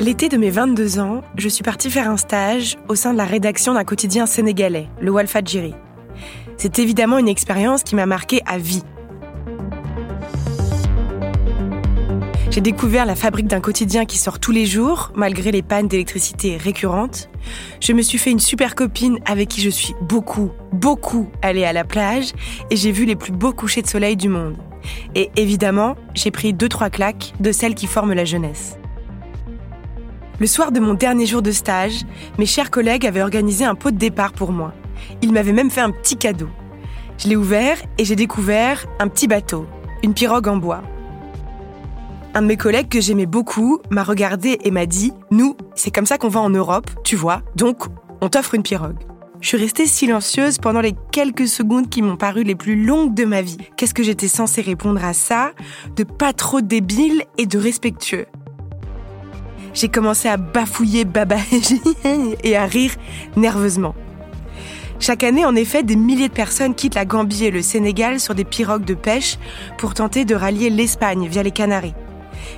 L'été de mes 22 ans, je suis partie faire un stage au sein de la rédaction d'un quotidien sénégalais, le Walfadjiri. C'est évidemment une expérience qui m'a marquée à vie. J'ai découvert la fabrique d'un quotidien qui sort tous les jours, malgré les pannes d'électricité récurrentes. Je me suis fait une super copine avec qui je suis beaucoup, beaucoup allée à la plage et j'ai vu les plus beaux couchers de soleil du monde. Et évidemment, j'ai pris deux trois claques de celles qui forment la jeunesse. Le soir de mon dernier jour de stage, mes chers collègues avaient organisé un pot de départ pour moi. Ils m'avaient même fait un petit cadeau. Je l'ai ouvert et j'ai découvert un petit bateau, une pirogue en bois. Un de mes collègues que j'aimais beaucoup m'a regardé et m'a dit Nous, c'est comme ça qu'on va en Europe, tu vois, donc on t'offre une pirogue. Je suis restée silencieuse pendant les quelques secondes qui m'ont paru les plus longues de ma vie. Qu'est-ce que j'étais censée répondre à ça? De pas trop débile et de respectueux. J'ai commencé à bafouiller baba et à rire nerveusement. Chaque année, en effet, des milliers de personnes quittent la Gambie et le Sénégal sur des pirogues de pêche pour tenter de rallier l'Espagne via les Canaries.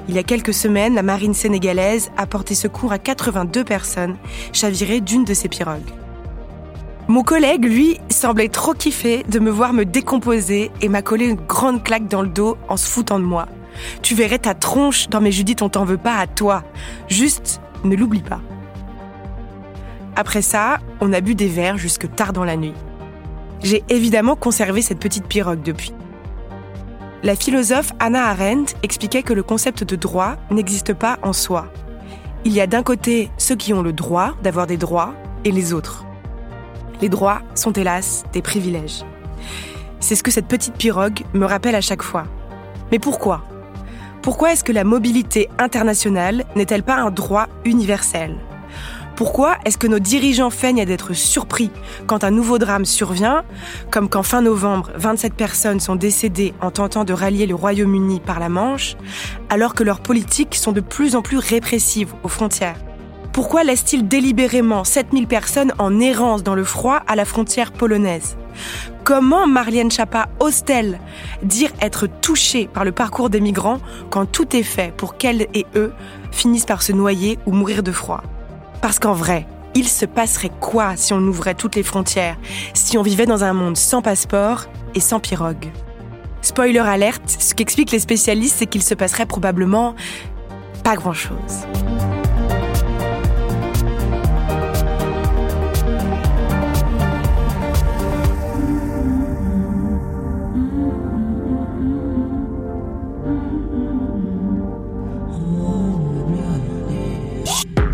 Il y a quelques semaines, la marine sénégalaise a porté secours à 82 personnes chavirées d'une de ces pirogues. Mon collègue, lui, semblait trop kiffé de me voir me décomposer et m'a collé une grande claque dans le dos en se foutant de moi. Tu verrais ta tronche dans mes Judith, on t'en veut pas à toi. Juste, ne l'oublie pas. Après ça, on a bu des verres jusque tard dans la nuit. J'ai évidemment conservé cette petite pirogue depuis. La philosophe Anna Arendt expliquait que le concept de droit n'existe pas en soi. Il y a d'un côté ceux qui ont le droit d'avoir des droits et les autres. Les droits sont hélas des privilèges. C'est ce que cette petite pirogue me rappelle à chaque fois. Mais pourquoi? Pourquoi est-ce que la mobilité internationale n'est-elle pas un droit universel? Pourquoi est-ce que nos dirigeants feignent d'être surpris quand un nouveau drame survient, comme quand fin novembre, 27 personnes sont décédées en tentant de rallier le Royaume-Uni par la Manche, alors que leurs politiques sont de plus en plus répressives aux frontières? Pourquoi laissent-ils délibérément 7000 personnes en errance dans le froid à la frontière polonaise? Comment Marlène Chapa ose-t-elle dire être touchée par le parcours des migrants quand tout est fait pour qu'elle et eux finissent par se noyer ou mourir de froid? Parce qu'en vrai, il se passerait quoi si on ouvrait toutes les frontières, si on vivait dans un monde sans passeport et sans pirogue? Spoiler alerte, ce qu'expliquent les spécialistes, c'est qu'il se passerait probablement pas grand-chose.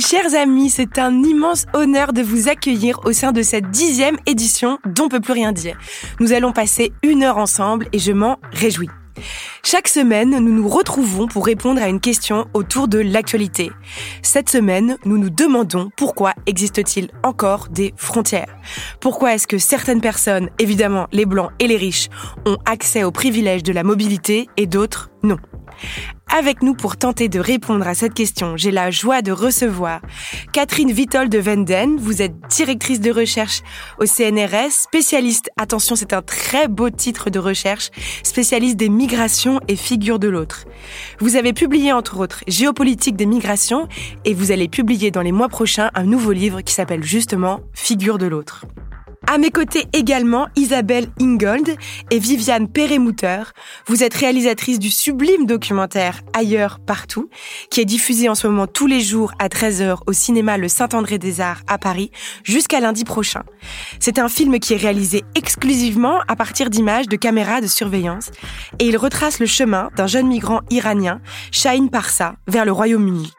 Mes chers amis, c'est un immense honneur de vous accueillir au sein de cette dixième édition d'On peut plus rien dire. Nous allons passer une heure ensemble et je m'en réjouis. Chaque semaine, nous nous retrouvons pour répondre à une question autour de l'actualité. Cette semaine, nous nous demandons pourquoi existe-t-il encore des frontières? Pourquoi est-ce que certaines personnes, évidemment les blancs et les riches, ont accès aux privilèges de la mobilité et d'autres non? Avec nous pour tenter de répondre à cette question, j'ai la joie de recevoir Catherine Vitol de Venden. Vous êtes directrice de recherche au CNRS, spécialiste, attention c'est un très beau titre de recherche, spécialiste des migrations et figure de l'autre. Vous avez publié entre autres Géopolitique des migrations et vous allez publier dans les mois prochains un nouveau livre qui s'appelle justement Figure de l'autre. À mes côtés également, Isabelle Ingold et Viviane Peremouter. Vous êtes réalisatrice du sublime documentaire Ailleurs, partout, qui est diffusé en ce moment tous les jours à 13h au cinéma Le Saint-André des Arts à Paris jusqu'à lundi prochain. C'est un film qui est réalisé exclusivement à partir d'images de caméras de surveillance et il retrace le chemin d'un jeune migrant iranien, Shahin Parsa, vers le Royaume-Uni.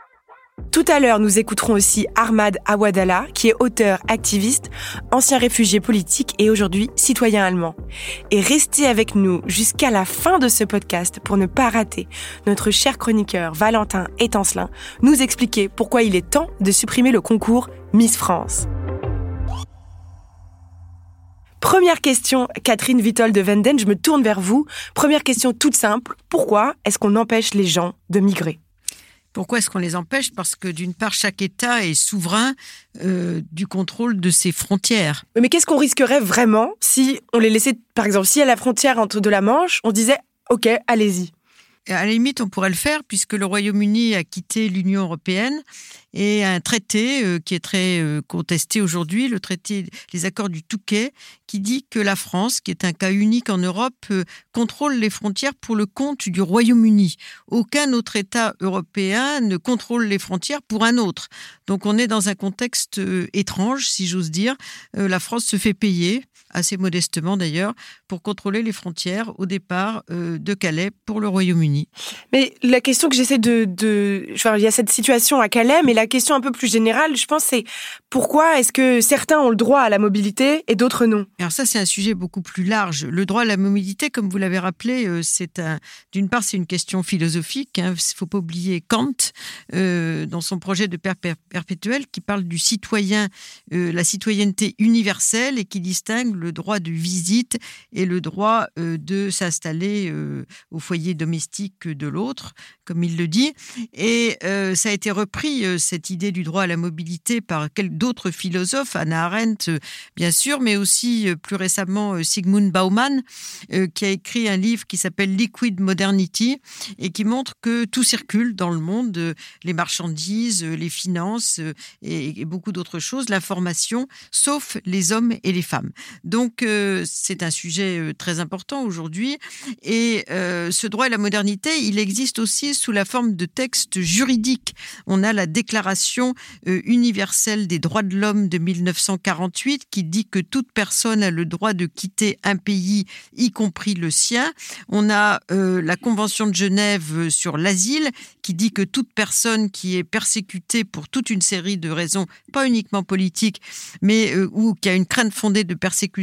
Tout à l'heure, nous écouterons aussi Ahmad Awadallah, qui est auteur, activiste, ancien réfugié politique et aujourd'hui citoyen allemand. Et restez avec nous jusqu'à la fin de ce podcast pour ne pas rater notre cher chroniqueur Valentin Étancelin nous expliquer pourquoi il est temps de supprimer le concours Miss France. Première question, Catherine Vitol de Venden, je me tourne vers vous. Première question toute simple, pourquoi est-ce qu'on empêche les gens de migrer? Pourquoi est-ce qu'on les empêche? Parce que d'une part, chaque État est souverain euh, du contrôle de ses frontières. Mais qu'est-ce qu'on risquerait vraiment si on les laissait, par exemple, si à la frontière entre de la Manche, on disait OK, allez-y? À la limite, on pourrait le faire puisque le Royaume-Uni a quitté l'Union européenne et un traité euh, qui est très euh, contesté aujourd'hui, le traité, les accords du Touquet, qui dit que la France, qui est un cas unique en Europe, euh, contrôle les frontières pour le compte du Royaume-Uni. Aucun autre État européen ne contrôle les frontières pour un autre. Donc on est dans un contexte étrange, si j'ose dire. La France se fait payer assez modestement d'ailleurs, pour contrôler les frontières au départ euh, de Calais pour le Royaume-Uni. Mais la question que j'essaie de, de... il y a cette situation à Calais, mais la question un peu plus générale, je pense, c'est pourquoi est-ce que certains ont le droit à la mobilité et d'autres non? Alors ça, c'est un sujet beaucoup plus large. Le droit à la mobilité, comme vous l'avez rappelé, euh, c'est un... d'une part, c'est une question philosophique. Il hein. ne faut pas oublier Kant, euh, dans son projet de père perpétuel, qui parle du citoyen, la citoyenneté universelle et qui distingue le droit de visite et le droit euh, de s'installer euh, au foyer domestique de l'autre, comme il le dit. Et euh, ça a été repris, cette idée du droit à la mobilité, par d'autres philosophes, Anna Arendt, bien sûr, mais aussi plus récemment Sigmund Bauman, qui a écrit un livre qui s'appelle Liquid Modernity et qui montre que tout circule dans le monde, les marchandises, les finances et beaucoup d'autres choses, l'information, sauf les hommes et les femmes. Donc, euh, c'est un sujet euh, très important aujourd'hui. Et euh, ce droit à la modernité, il existe aussi sous la forme de textes juridiques. On a la Déclaration universelle des droits de l'homme de 1948 qui dit que toute personne a le droit de quitter un pays, y compris le sien. On a la Convention de Genève sur l'asile qui dit que toute personne qui est persécutée pour toute une série de raisons, pas uniquement politiques, mais ou qui a une crainte fondée de persécution,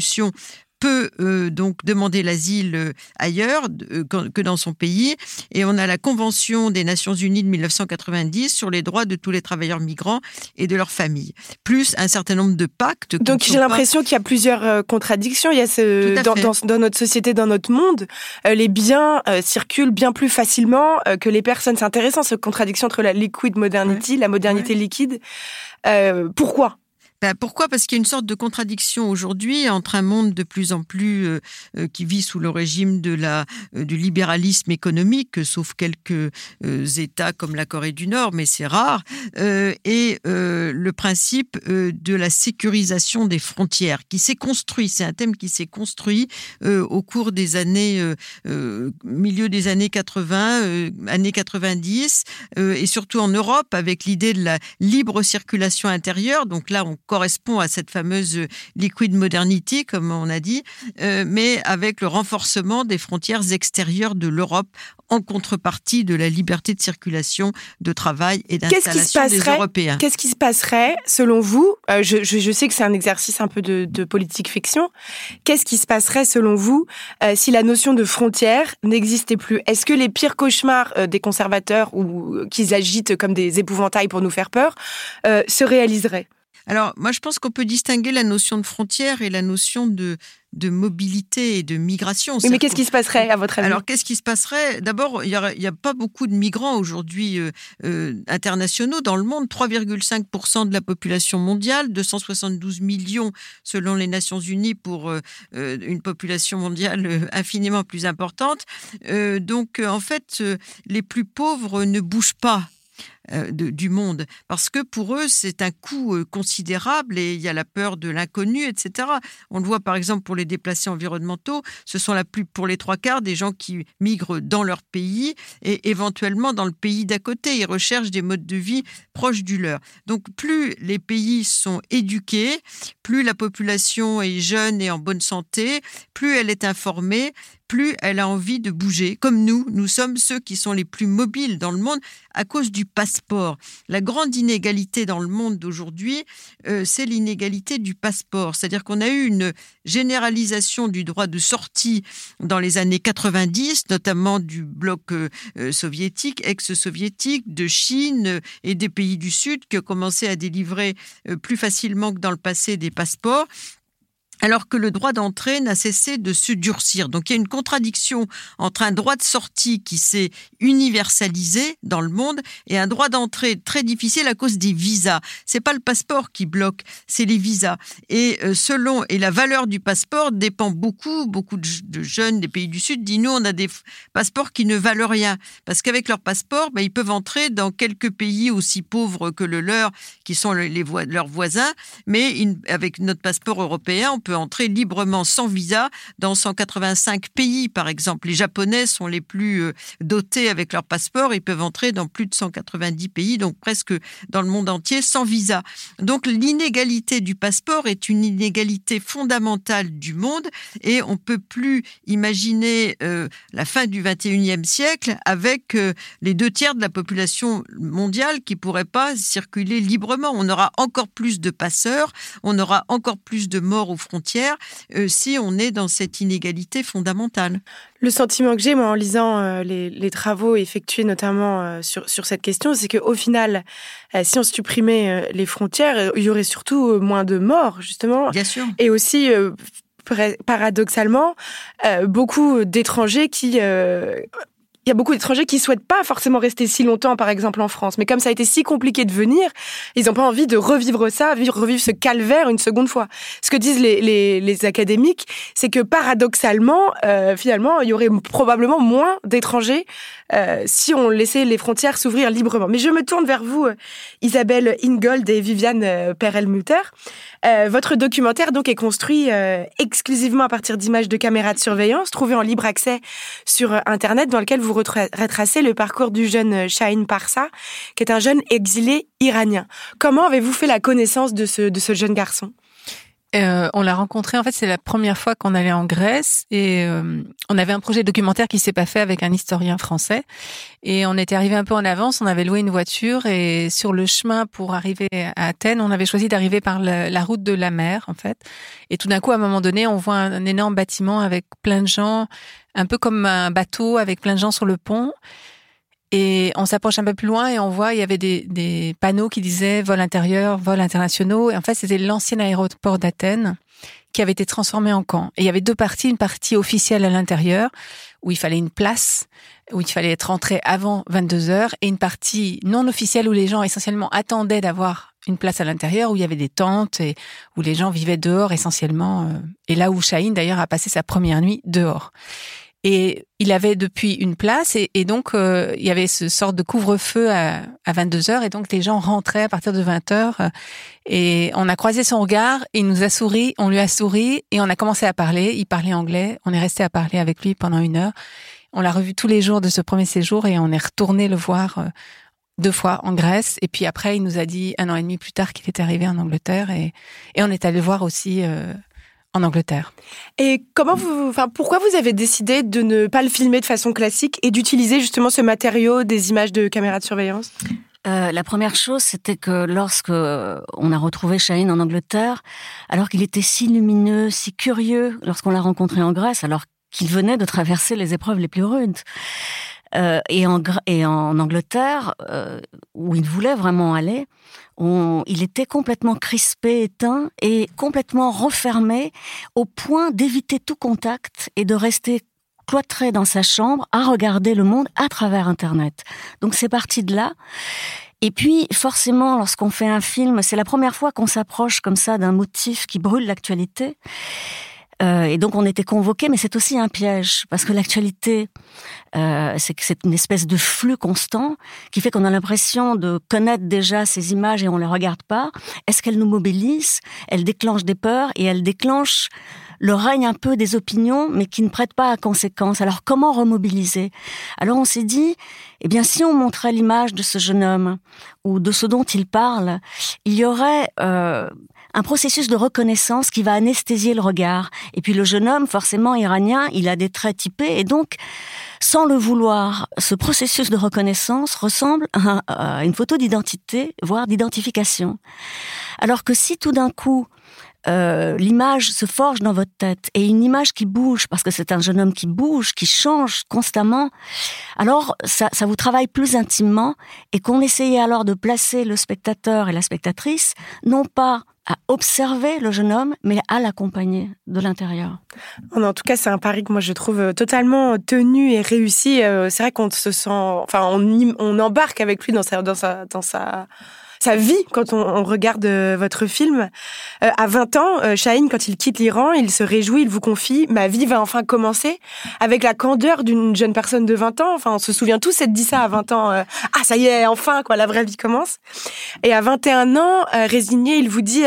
peut euh, donc demander l'asile euh, ailleurs euh, que dans son pays. Et on a la Convention des Nations Unies de 1990 sur les droits de tous les travailleurs migrants et de leurs familles, plus un certain nombre de pactes. Donc j'ai l'impression qu'il y a plusieurs contradictions. Il y a ce, dans, notre société, dans notre monde, les biens circulent bien plus facilement que les personnes. C'est intéressant cette contradiction entre la liquid modernity, la modernité liquide. pourquoi? Ben, pourquoi? Parce qu'il y a une sorte de contradiction aujourd'hui entre un monde de plus en plus euh, euh, qui vit sous le régime de la, euh, du libéralisme économique, sauf quelques États comme la Corée du Nord, mais c'est rare, et le principe de la sécurisation des frontières qui s'est construit. C'est un thème qui s'est construit au cours des années, milieu des années 80, années 90, et surtout en Europe avec l'idée de la libre circulation intérieure. Donc là, on correspond à cette fameuse liquid modernity, comme on a dit, euh, mais avec le renforcement des frontières extérieures de l'Europe en contrepartie de la liberté de circulation, de travail et d'installation des Européens. Qu'est-ce qui se passerait, selon vous euh, je, sais que c'est un exercice un peu de, politique fiction. Qu'est-ce qui se passerait, selon vous, euh, si la notion de frontière n'existait plus? Est-ce que les pires cauchemars des conservateurs ou qu'ils agitent comme des épouvantails pour nous faire peur se réaliseraient? Alors, moi, je pense qu'on peut distinguer la notion de frontière et la notion de, de mobilité et de migration. mais qu'est-ce qui se passerait à votre avis? Alors, qu'est-ce qui se passerait? D'abord, il n'y a, pas beaucoup de migrants aujourd'hui euh, euh, internationaux dans le monde. 3,5% de la population mondiale, 272 millions selon les Nations Unies pour euh, une population mondiale infiniment plus importante. donc, en fait, les plus pauvres ne bougent pas euh, du monde, parce que pour eux, c'est un coût euh, considérable et il y a la peur de l'inconnu, etc. On le voit par exemple pour les déplacés environnementaux, ce sont la plus, pour les trois quarts des gens qui migrent dans leur pays et éventuellement dans le pays d'à côté. Ils recherchent des modes de vie proches du leur. Donc plus les pays sont éduqués, plus la population est jeune et en bonne santé, plus elle est informée, plus elle a envie de bouger. Comme nous, nous sommes ceux qui sont les plus mobiles dans le monde à cause du passeport. La grande inégalité dans le monde d'aujourd'hui, euh, c'est l'inégalité du passeport. C'est-à-dire qu'on a eu une généralisation du droit de sortie dans les années 90, notamment du bloc euh, euh, soviétique, ex-soviétique, de Chine et des pays du Sud qui commencé à délivrer plus facilement que dans le passé des passeports alors que le droit d'entrée n'a cessé de se durcir. Donc il y a une contradiction entre un droit de sortie qui s'est universalisé dans le monde et un droit d'entrée très difficile à cause des visas. C'est pas le passeport qui bloque, c'est les visas. Et euh, selon et la valeur du passeport dépend beaucoup. Beaucoup de, jeunes des pays du Sud disent nous on a des passeports qui ne valent rien parce qu'avec leur passeport ben, ils peuvent entrer dans quelques pays aussi pauvres que le leur qui sont leurs voisins, mais avec notre passeport européen on peut entrer librement sans visa dans 185 pays, par exemple. Les Japonais sont les plus euh, dotés avec leur passeport. Ils peuvent entrer dans plus de 190 pays, donc presque dans le monde entier, sans visa. Donc l'inégalité du passeport est une inégalité fondamentale du monde et on peut plus imaginer euh, la fin du 21e siècle avec euh, les deux tiers de la population mondiale qui pourraient pas circuler librement. On aura encore plus de passeurs, on aura encore plus de morts aux frontières euh, si on est dans cette inégalité fondamentale. Le sentiment que j'ai, moi, en lisant euh, les, travaux effectués notamment euh, sur, sur cette question, c'est qu'au final, si on supprimait les frontières, il y aurait surtout moins de morts, justement. Bien sûr. Et aussi paradoxalement, beaucoup d'étrangers qui il y a beaucoup d'étrangers qui souhaitent pas forcément rester si longtemps, par exemple en France. Mais comme ça a été si compliqué de venir, ils n'ont pas envie de revivre ça, revivre ce calvaire une seconde fois. Ce que disent les, académiques, c'est que paradoxalement, euh, finalement, il y aurait probablement moins d'étrangers euh, si on laissait les frontières s'ouvrir librement. Mais je me tourne vers vous, euh, Isabelle Ingold et Viviane euh, Perelmutter. Euh, votre documentaire donc est construit exclusivement à partir d'images de caméras de surveillance trouvées en libre accès sur Internet, dans lequel vous retracez le parcours du jeune Shahin Parsa, qui est un jeune exilé iranien. Comment avez-vous fait la connaissance de ce, de ce jeune garçon? Euh, on l'a rencontré, en fait, c'est la première fois qu'on allait en Grèce et euh, on avait un projet documentaire qui s'est pas fait avec un historien français et on était arrivé un peu en avance, on avait loué une voiture et sur le chemin pour arriver à Athènes, on avait choisi d'arriver par la, route de la mer, en fait. Et tout d'un coup, à un moment donné, on voit un énorme bâtiment avec plein de gens, un peu comme un bateau avec plein de gens sur le pont. Et on s'approche un peu plus loin et on voit il y avait des, des panneaux qui disaient vol intérieur, vol internationaux. Et en fait, c'était l'ancien aéroport d'Athènes qui avait été transformé en camp. Et il y avait deux parties, une partie officielle à l'intérieur où il fallait une place, où il fallait être rentré avant 22 heures, et une partie non officielle où les gens essentiellement attendaient d'avoir une place à l'intérieur, où il y avait des tentes et où les gens vivaient dehors essentiellement. Euh, et là où Shahin d'ailleurs a passé sa première nuit dehors. Et il avait depuis une place et, donc euh, il y avait ce sort de couvre-feu à, à 22 heures et donc les gens rentraient à partir de 20 heures euh, et on a croisé son regard, il nous a souri, on lui a souri et on a commencé à parler. Il parlait anglais, on est resté à parler avec lui pendant une heure. On l'a revu tous les jours de ce premier séjour et on est retourné le voir euh, deux fois en Grèce. Et puis après, il nous a dit un an et demi plus tard qu'il était arrivé en Angleterre et, et on est allé le voir aussi en Angleterre. Et comment vous, enfin, pourquoi vous avez décidé de ne pas le filmer de façon classique et d'utiliser justement ce matériau des images de caméras de surveillance? Euh, la première chose, c'était que lorsque on a retrouvé Shaheen en Angleterre, alors qu'il était si lumineux, si curieux, lorsqu'on l'a rencontré en Grèce, alors qu'il venait de traverser les épreuves les plus rudes, et, en, et en Angleterre, où il voulait vraiment aller, il était complètement crispé, éteint et complètement refermé au point d'éviter tout contact et de rester cloîtré dans sa chambre à regarder le monde à travers Internet. Donc c'est parti de là. Et puis, forcément, lorsqu'on fait un film, c'est la première fois qu'on s'approche comme ça d'un motif qui brûle l'actualité. Euh, et donc on était convoqués, mais c'est aussi un piège parce que l'actualité, euh, c'est une espèce de flux constant qui fait qu'on a l'impression de connaître déjà ces images et on les regarde pas. Est-ce qu'elles nous mobilisent? Elles déclenchent des peurs et elles déclenchent le règne un peu des opinions, mais qui ne prêtent pas à conséquence. Alors comment remobiliser? Alors on s'est dit, eh bien si on montrait l'image de ce jeune homme ou de ce dont il parle, il y aurait euh, un processus de reconnaissance qui va anesthésier le regard. Et puis le jeune homme, forcément iranien, il a des traits typés et donc, sans le vouloir, ce processus de reconnaissance ressemble à une photo d'identité, voire d'identification. Alors que si tout d'un coup, euh, l'image se forge dans votre tête et une image qui bouge parce que c'est un jeune homme qui bouge, qui change constamment, alors ça, ça vous travaille plus intimement et qu'on essayait alors de placer le spectateur et la spectatrice non pas à observer le jeune homme, mais à l'accompagner de l'intérieur. En tout cas, c'est un pari que moi je trouve euh, totalement tenu et réussi. Euh, c'est vrai qu'on se sent, enfin, on, embarque avec lui dans sa, dans sa sa vie quand on, regarde euh, votre film. Euh, à 20 ans, euh, quand il quitte l'Iran, il se réjouit, il vous confie « Ma vie va enfin commencer » avec la candeur d'une jeune personne de 20 ans. Enfin, on se souvient tous être dit ça à 20 ans. ah, ça y est, enfin, quoi, la vraie vie commence. Et à 21 ans, résigné, il vous dit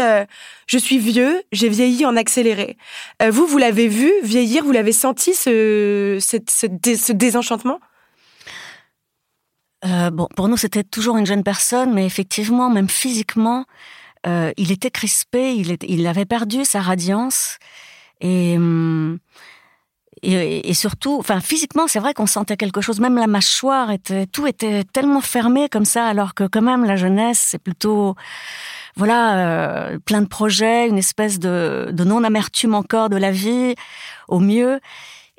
Je suis vieux, j'ai vieilli en accéléré. vous, vous l'avez vu vieillir, vous l'avez senti, ce, ce désenchantement? Euh, bon, pour nous, c'était toujours une jeune personne, mais effectivement, même physiquement, euh, il était crispé, il, il avait perdu sa radiance. Et, hum, et, et surtout, enfin, physiquement, c'est vrai qu'on sentait quelque chose. Même la mâchoire était, tout était tellement fermé comme ça, alors que quand même, la jeunesse, c'est plutôt, voilà, euh, plein de projets, une espèce de, de non-amertume encore de la vie, au mieux.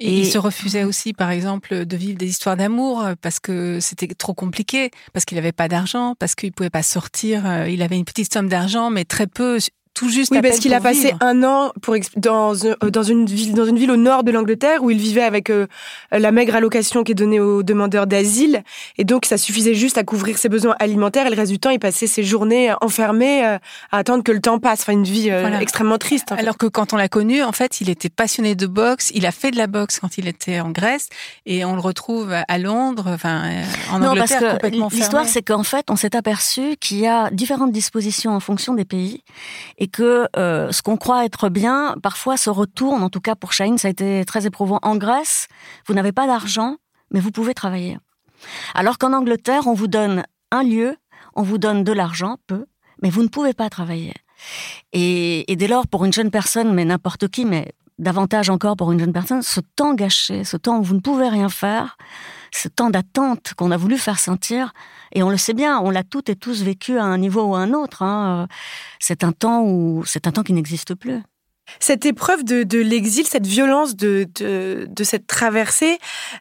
Et, il se refusait aussi, par exemple, de vivre des histoires d'amour euh, parce que c'était trop compliqué, parce qu'il n'avait pas d'argent, parce qu'il pouvait pas sortir. Euh, il avait une petite somme d'argent, mais très peu tout juste. Oui, parce qu'il a passé un an pour dans euh, dans une ville dans une ville au nord de l'Angleterre où il vivait avec euh, la maigre allocation qui est donnée aux demandeurs d'asile et donc ça suffisait juste à couvrir ses besoins alimentaires et le reste du temps il passait ses journées enfermé euh, à attendre que le temps passe. Enfin une vie extrêmement triste. Alors que quand on l'a connu, en fait, il était passionné de boxe. Il a fait de la boxe quand il était en Grèce et on le retrouve à Londres, enfin en non, Angleterre parce que L'histoire, c'est qu'en fait, on s'est aperçu qu'il y a différentes dispositions en fonction des pays et que euh, ce qu'on croit être bien, parfois se retourne. En tout cas, pour Shaheen, ça a été très éprouvant. En Grèce, vous n'avez pas d'argent, mais vous pouvez travailler. Alors qu'en Angleterre, on vous donne un lieu, on vous donne de l'argent, peu, mais vous ne pouvez pas travailler. Et, dès lors, pour une jeune personne, mais n'importe qui, mais davantage encore pour une jeune personne, ce temps gâché, ce temps où vous ne pouvez rien faire, ce temps d'attente qu'on a voulu faire sentir, et on le sait bien, on l'a toutes et tous vécu à un niveau ou à un autre. Hein. C'est un temps où c'est un temps qui n'existe plus. Cette épreuve de, l'exil, cette violence de, cette traversée,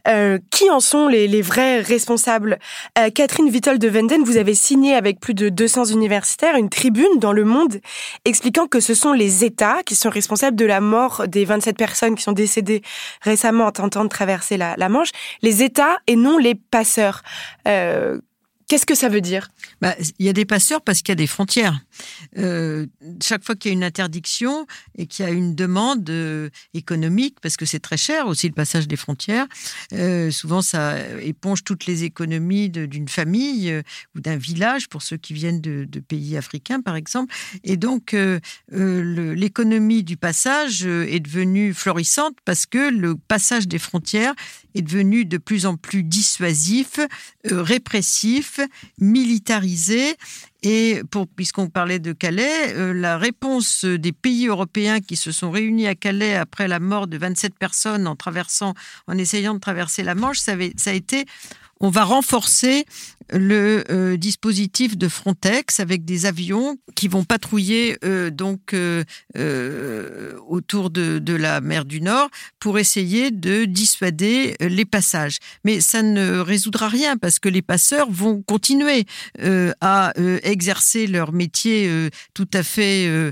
euh, qui en sont les, vrais responsables? Euh, Catherine Vittel de Venden, vous avez signé avec plus de 200 universitaires une tribune dans Le Monde expliquant que ce sont les États qui sont responsables de la mort des 27 personnes qui sont décédées récemment en tentant de traverser la, Manche, les États et non les passeurs. Euh, Qu'est-ce que ça veut dire? Bah, Il y a des passeurs parce qu'il y a des frontières. Euh, chaque fois qu'il y a une interdiction et qu'il y a une demande euh, économique, parce que c'est très cher aussi le passage des frontières, euh, souvent ça éponge toutes les économies d'une famille ou d'un village pour ceux qui viennent de, pays africains par exemple. Et donc l'économie du passage est devenue florissante parce que le passage des frontières est devenu de plus en plus dissuasif, répressif militarisé. Et pour, puisqu'on parlait de Calais, euh, la réponse des pays européens qui se sont réunis à Calais après la mort de 27 personnes en traversant, en essayant de traverser la Manche, ça, ça a été on va renforcer le euh, dispositif de Frontex avec des avions qui vont patrouiller euh, donc euh, autour de, la mer du Nord pour essayer de dissuader les passages. Mais ça ne résoudra rien parce que les passeurs vont continuer à exercer leur métier tout à fait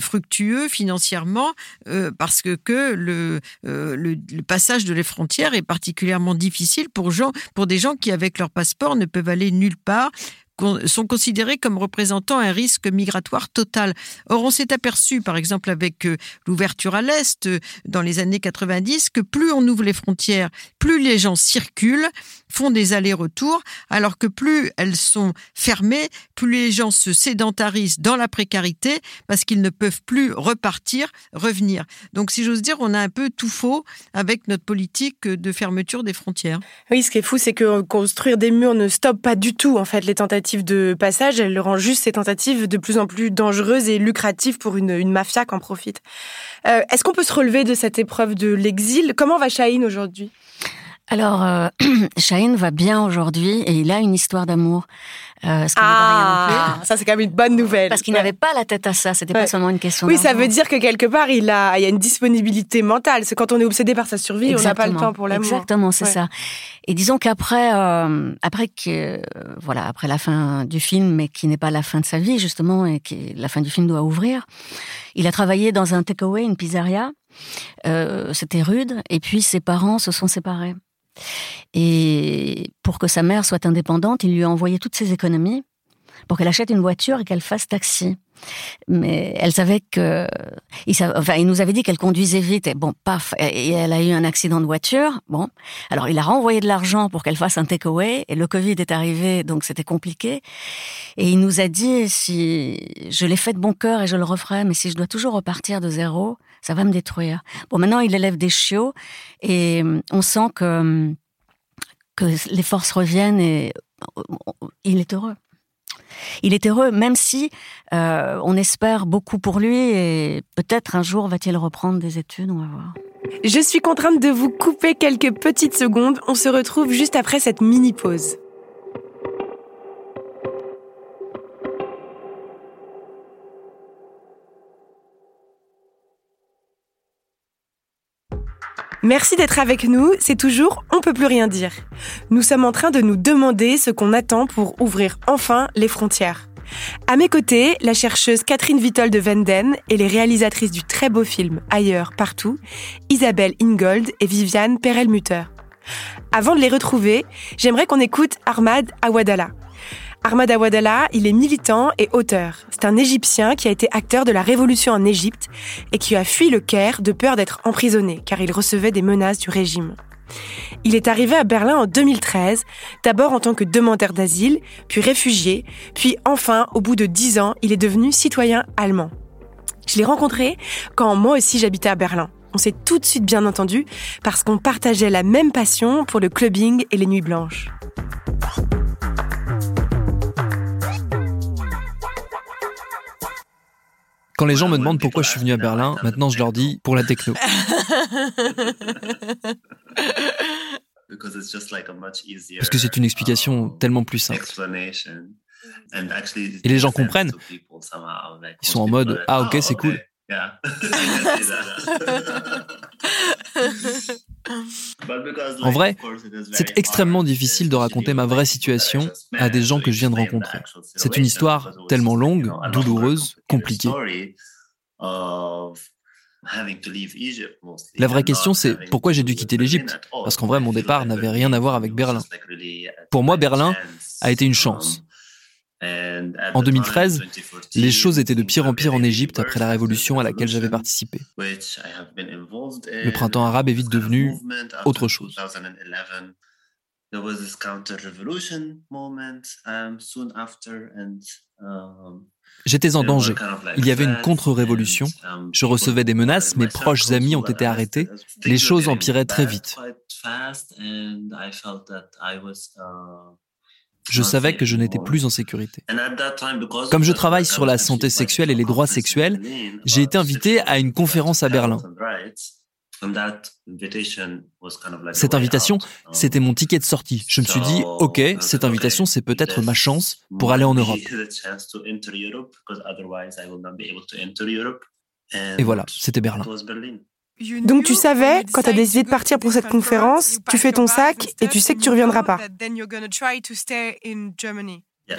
fructueux financièrement parce que, le, passage de les frontières est particulièrement difficile pour, gens, pour des gens qui, avec leur passeport, ne peuvent aller nulle part sont considérés comme représentant un risque migratoire total. Or, on s'est aperçu, par exemple, avec euh, l'ouverture à l'Est euh, dans les années 90, que plus on ouvre les frontières, plus les gens circulent, font des allers-retours, alors que plus elles sont fermées, plus les gens se sédentarisent dans la précarité parce qu'ils ne peuvent plus repartir, revenir. Donc, si j'ose dire, on a un peu tout faux avec notre politique de fermeture des frontières. Oui, ce qui est fou, c'est que construire des murs ne stoppe pas du tout, en fait, les tentatives de passage, elle rend juste ces tentatives de plus en plus dangereuses et lucratives pour une, une mafia qui en profite. Euh, est-ce qu'on peut se relever de cette épreuve de l'exil? Comment va Shaheen aujourd'hui? Alors, euh, Shaheen va bien aujourd'hui et il a une histoire d'amour. Euh, ce ah, ça c'est quand même une bonne nouvelle. Parce qu'il n'avait pas la tête à ça, c'était pas seulement une question. Oui, ça veut dire que quelque part il a, il y a une disponibilité mentale. C'est quand on est obsédé par sa survie, on n'a pas le temps pour l'amour. Exactement, c'est ça. Et disons qu'après, euh, après que, voilà, après la fin du film, mais qui n'est pas la fin de sa vie justement, et que la fin du film doit ouvrir, il a travaillé dans un takeaway, une pizzeria. Euh, c'était rude, et puis ses parents se sont séparés. Et pour que sa mère soit indépendante, il lui a envoyé toutes ses économies pour qu'elle achète une voiture et qu'elle fasse taxi. Mais elle savait que, il, enfin, il nous avait dit qu'elle conduisait vite et bon, paf, et elle a eu un accident de voiture. Bon, alors il a renvoyé de l'argent pour qu'elle fasse un takeaway et le Covid est arrivé, donc c'était compliqué. Et il nous a dit si je l'ai fait de bon cœur et je le referai, mais si je dois toujours repartir de zéro, ça va me détruire. Bon, maintenant il élève des chiots et on sent que que les forces reviennent et il est heureux il est heureux, même si euh, on espère beaucoup pour lui et peut-être un jour va-t-il reprendre des études, on va voir. Je suis contrainte de vous couper quelques petites secondes. On se retrouve juste après cette mini pause. Merci d'être avec nous, c'est toujours On peut plus rien dire. Nous sommes en train de nous demander ce qu'on attend pour ouvrir enfin les frontières. À mes côtés, la chercheuse Catherine Vitol de Venden et les réalisatrices du très beau film Ailleurs, partout, Isabelle Ingold et Viviane Perelmutter. Avant de les retrouver, j'aimerais qu'on écoute Ahmad Awadallah. Ahmad Awadallah, il est militant et auteur. C'est un Égyptien qui a été acteur de la révolution en Égypte et qui a fui le Caire de peur d'être emprisonné car il recevait des menaces du régime. Il est arrivé à Berlin en 2013, d'abord en tant que demandeur d'asile, puis réfugié, puis enfin, au bout de dix ans, il est devenu citoyen allemand. Je l'ai rencontré quand moi aussi j'habitais à Berlin. On s'est tout de suite bien entendu parce qu'on partageait la même passion pour le clubbing et les nuits blanches. Quand les gens me demandent pourquoi je suis venu à Berlin, maintenant je leur dis pour la techno. Parce que c'est une explication tellement plus simple. Et les gens comprennent. Ils sont en mode Ah, ok, c'est cool. En vrai, c'est extrêmement difficile de raconter ma vraie situation à des gens que je viens de rencontrer. C'est une histoire tellement longue, douloureuse, compliquée. La vraie question, c'est pourquoi j'ai dû quitter l'Égypte? Parce qu'en vrai, mon départ n'avait rien à voir avec Berlin. Pour moi, Berlin a été une chance. En 2013, les choses étaient de pire en pire en Égypte après la révolution à laquelle j'avais participé. Le printemps arabe est vite devenu autre chose. J'étais en danger. Il y avait une contre-révolution. Je recevais des menaces, mes proches amis ont été arrêtés. Les choses empiraient très vite je savais que je n'étais plus en sécurité. Comme je travaille sur la santé sexuelle et les droits sexuels, j'ai été invité à une conférence à Berlin. Cette invitation, c'était mon ticket de sortie. Je me suis dit, OK, cette invitation, c'est peut-être ma chance pour aller en Europe. Et voilà, c'était Berlin. Donc tu savais, quand tu as décidé de partir pour cette conférence, tu fais ton sac et tu sais que tu reviendras pas.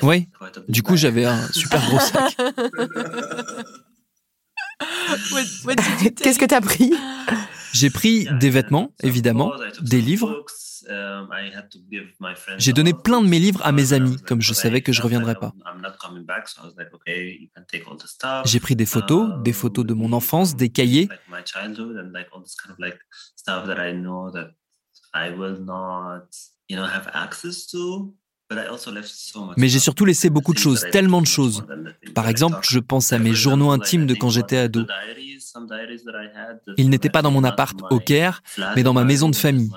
Oui, du coup j'avais un super gros sac. Qu'est-ce que tu as pris? J'ai pris des vêtements, évidemment, des livres. J'ai donné plein de mes livres à mes amis, comme je savais que je reviendrais pas. J'ai pris des photos, des photos de mon enfance, des cahiers. Mais j'ai surtout laissé beaucoup de choses, tellement de choses. Par exemple, je pense à mes journaux intimes de quand j'étais ado. Ils n'étaient pas dans mon appart au Caire, mais dans ma maison de famille.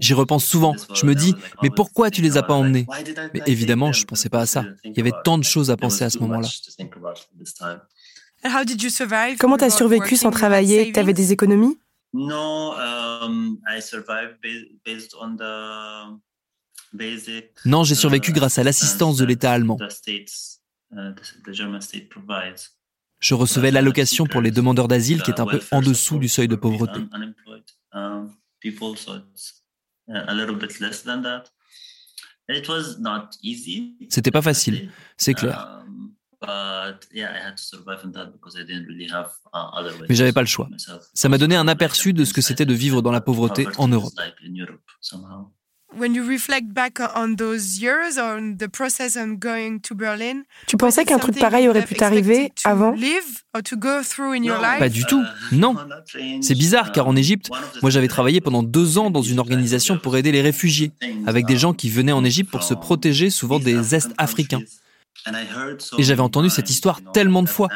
J'y repense souvent. Je me dis, mais pourquoi tu les as pas emmenés Mais évidemment, je ne pensais pas à ça. Il y avait tant de choses à penser à ce moment-là. Comment tu as survécu sans travailler? Tu avais des économies? Non, j'ai survécu grâce à l'assistance de l'État allemand. Je recevais l'allocation pour les demandeurs d'asile qui est un peu en dessous du seuil de pauvreté. C'était pas facile, c'est clair. Mais j'avais pas le choix. Ça m'a donné un aperçu de ce que c'était de vivre dans la pauvreté en Europe. Tu pensais qu'un truc pareil aurait pu t'arriver avant? Pas du tout, non. C'est bizarre car en Égypte, moi j'avais travaillé pendant deux ans dans une organisation pour aider les réfugiés, avec des gens qui venaient en Égypte pour se protéger souvent des Est-Africains. Et j'avais entendu cette histoire tellement de fois.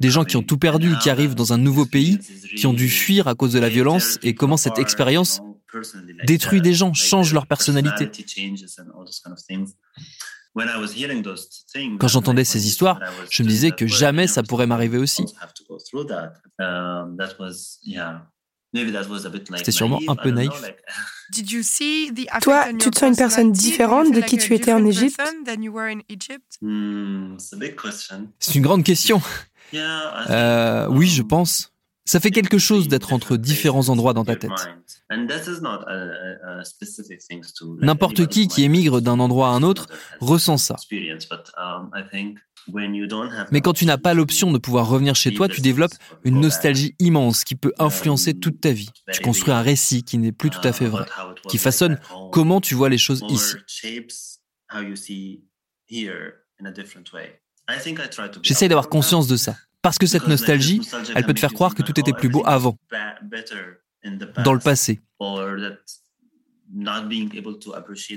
Des gens qui ont tout perdu, qui arrivent dans un nouveau pays, qui ont dû fuir à cause de la violence, et comment cette expérience détruit des gens, change leur personnalité. Quand j'entendais ces histoires, je me disais que jamais ça pourrait m'arriver aussi. C'était sûrement un peu naïf. Toi, tu te sens une personne différente de qui tu étais en Égypte? C'est une grande question. Euh, oui, je pense. Ça fait quelque chose d'être entre différents endroits dans ta tête. N'importe qui qui émigre d'un endroit à un autre ressent ça. Mais quand tu n'as pas l'option de pouvoir revenir chez toi, tu développes une nostalgie immense qui peut influencer toute ta vie. Tu construis un récit qui n'est plus tout à fait vrai, qui façonne comment tu vois les choses ici. J'essaie d'avoir conscience de ça. Parce que cette nostalgie, elle peut te faire croire que tout était plus beau avant, dans le passé.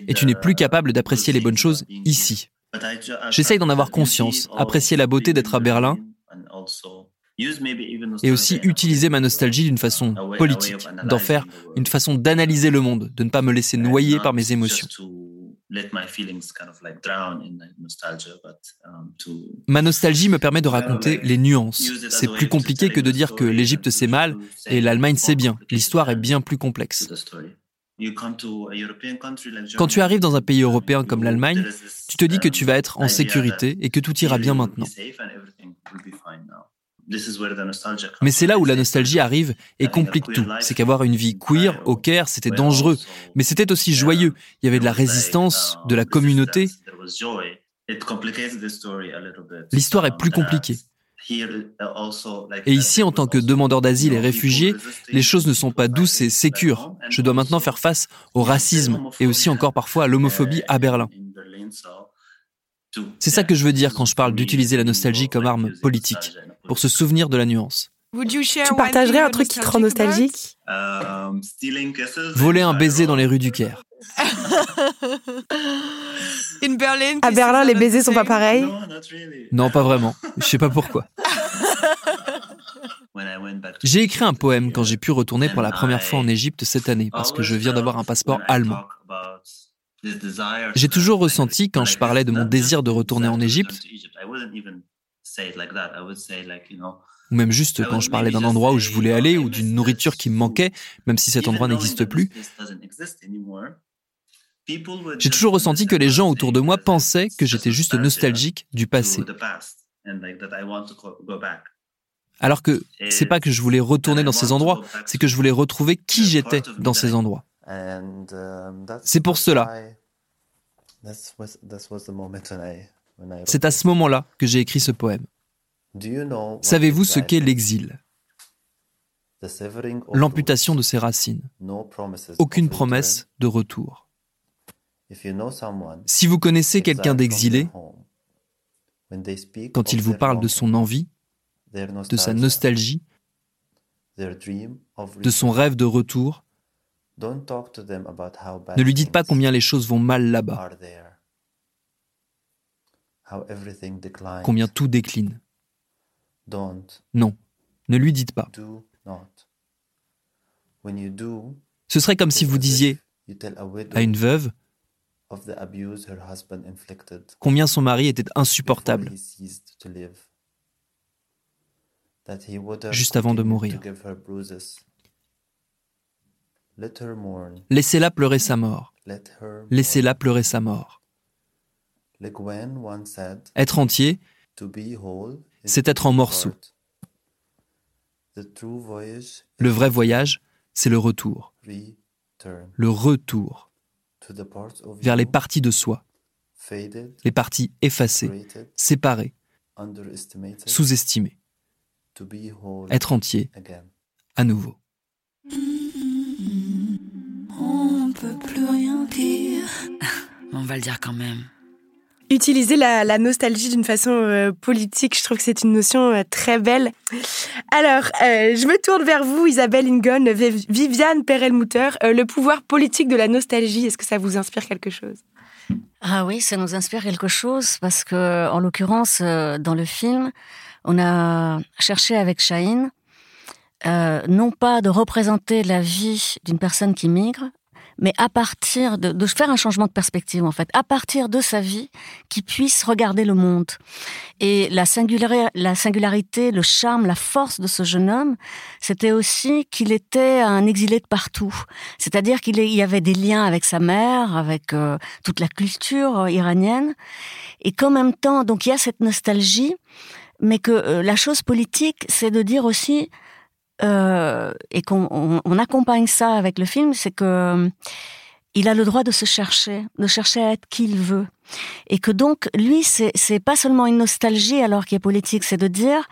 Et tu n'es plus capable d'apprécier les bonnes choses ici. J'essaye d'en avoir conscience, apprécier la beauté d'être à Berlin et aussi utiliser ma nostalgie d'une façon politique, d'en faire une façon d'analyser le monde, de ne pas me laisser noyer par mes émotions. Ma nostalgie me permet de raconter les nuances. C'est plus compliqué que de dire que l'Égypte c'est mal et l'Allemagne c'est bien. L'histoire est bien plus complexe. Quand tu arrives dans un pays européen comme l'Allemagne, tu te dis que tu vas être en sécurité et que tout ira bien maintenant. Mais c'est là où la nostalgie arrive et complique tout. C'est qu'avoir une vie queer au Caire, c'était dangereux, mais c'était aussi joyeux. Il y avait de la résistance, de la communauté. L'histoire est plus compliquée. Et ici, en tant que demandeur d'asile et réfugié, les choses ne sont pas douces et sécures. Je dois maintenant faire face au racisme et aussi encore parfois à l'homophobie à Berlin. C'est ça que je veux dire quand je parle d'utiliser la nostalgie comme arme politique, pour se souvenir de la nuance. Tu partagerais un truc qui te rend nostalgique Voler un baiser dans les rues du Caire. À Berlin, les baisers sont pas pareils Non, pas vraiment. Je sais pas pourquoi. J'ai écrit un poème quand j'ai pu retourner pour la première fois en Égypte cette année parce que je viens d'avoir un passeport allemand. J'ai toujours ressenti quand je parlais de mon désir de retourner en Égypte Ou même juste quand je parlais d'un endroit où je voulais aller ou d'une nourriture qui me manquait, même si cet endroit n'existe plus. J'ai toujours ressenti que les gens autour de moi pensaient que j'étais juste nostalgique du passé. Alors que c'est pas que je voulais retourner dans ces endroits, c'est que je voulais retrouver qui j'étais dans ces endroits. C'est pour cela. C'est à ce moment-là que j'ai écrit ce poème. Savez-vous ce qu'est l'exil? L'amputation de ses racines. Aucune promesse de retour. Si vous connaissez quelqu'un d'exilé, quand il vous parle de son envie, de sa nostalgie, de son rêve de retour, ne lui dites pas combien les choses vont mal là-bas, combien tout décline. Non, ne lui dites pas. Ce serait comme si vous disiez à une veuve combien son mari était insupportable juste avant de mourir. Laissez-la pleurer sa mort. Laissez-la pleurer sa mort. Être entier, c'est être en morceaux. Le vrai voyage, c'est le retour. Le retour vers les parties de soi, les parties effacées, séparées, sous-estimées. Être entier à nouveau. On peut plus rien dire. On va le dire quand même. Utiliser la, nostalgie d'une façon euh, politique, je trouve que c'est une notion euh, très belle. Alors, euh, je me tourne vers vous, Isabelle Ingon, Viviane Perelmutter. le pouvoir politique de la nostalgie, est-ce que ça vous inspire quelque chose? Ah oui, ça nous inspire quelque chose parce que, en l'occurrence, dans le film, on a cherché avec Chahine non pas de représenter la vie d'une personne qui migre, mais à partir de, de, faire un changement de perspective en fait, à partir de sa vie, qui puisse regarder le monde. Et la singularité, la singularité, le charme, la force de ce jeune homme, c'était aussi qu'il était un exilé de partout. C'est-à-dire qu'il y avait des liens avec sa mère, avec euh, toute la culture euh, iranienne, et qu'en même temps, donc il y a cette nostalgie, mais que euh, la chose politique, c'est de dire aussi euh, et qu'on on, accompagne ça avec le film, c'est que euh, il a le droit de se chercher, de chercher à être qui il veut. Et que donc, lui, c'est pas seulement une nostalgie alors qu'il est politique, c'est de dire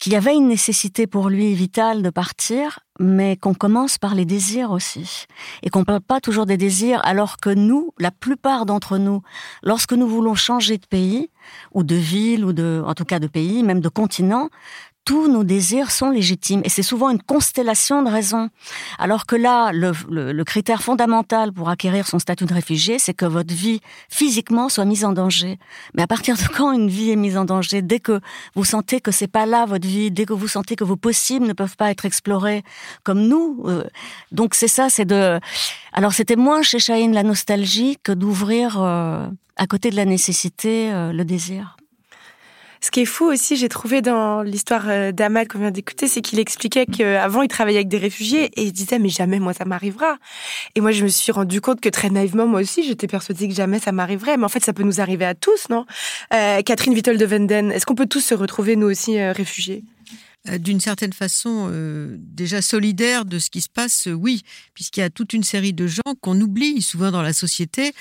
qu'il y avait une nécessité pour lui vitale de partir, mais qu'on commence par les désirs aussi. Et qu'on parle pas toujours des désirs, alors que nous, la plupart d'entre nous, lorsque nous voulons changer de pays, ou de ville, ou de, en tout cas de pays, même de continent, tous nos désirs sont légitimes et c'est souvent une constellation de raisons. Alors que là, le, critère fondamental pour acquérir son statut de réfugié, c'est que votre vie physiquement soit mise en danger. Mais à partir de quand une vie est mise en danger? Dès que vous sentez que c'est pas là votre vie, dès que vous sentez que vos possibles ne peuvent pas être explorés comme nous. Euh, donc c'est ça, c'est de. Alors c'était moins chez Chahine la nostalgie que d'ouvrir euh, à côté de la nécessité euh, le désir. Ce qui est fou aussi, j'ai trouvé dans l'histoire euh, d'Amal qu'on vient d'écouter, c'est qu'il expliquait qu'avant, il travaillait avec des réfugiés et il disait, mais jamais moi ça m'arrivera. Et moi, je me suis rendu compte que très naïvement, moi aussi, j'étais persuadée que jamais ça m'arriverait. Mais en fait, ça peut nous arriver à tous, non? Euh, Catherine Vittel de Venden, est-ce qu'on peut tous se retrouver, nous aussi, euh, réfugiés? D'une certaine façon déjà solidaire de ce qui se passe, oui, puisqu'il y a toute une série de gens qu'on oublie souvent dans la société,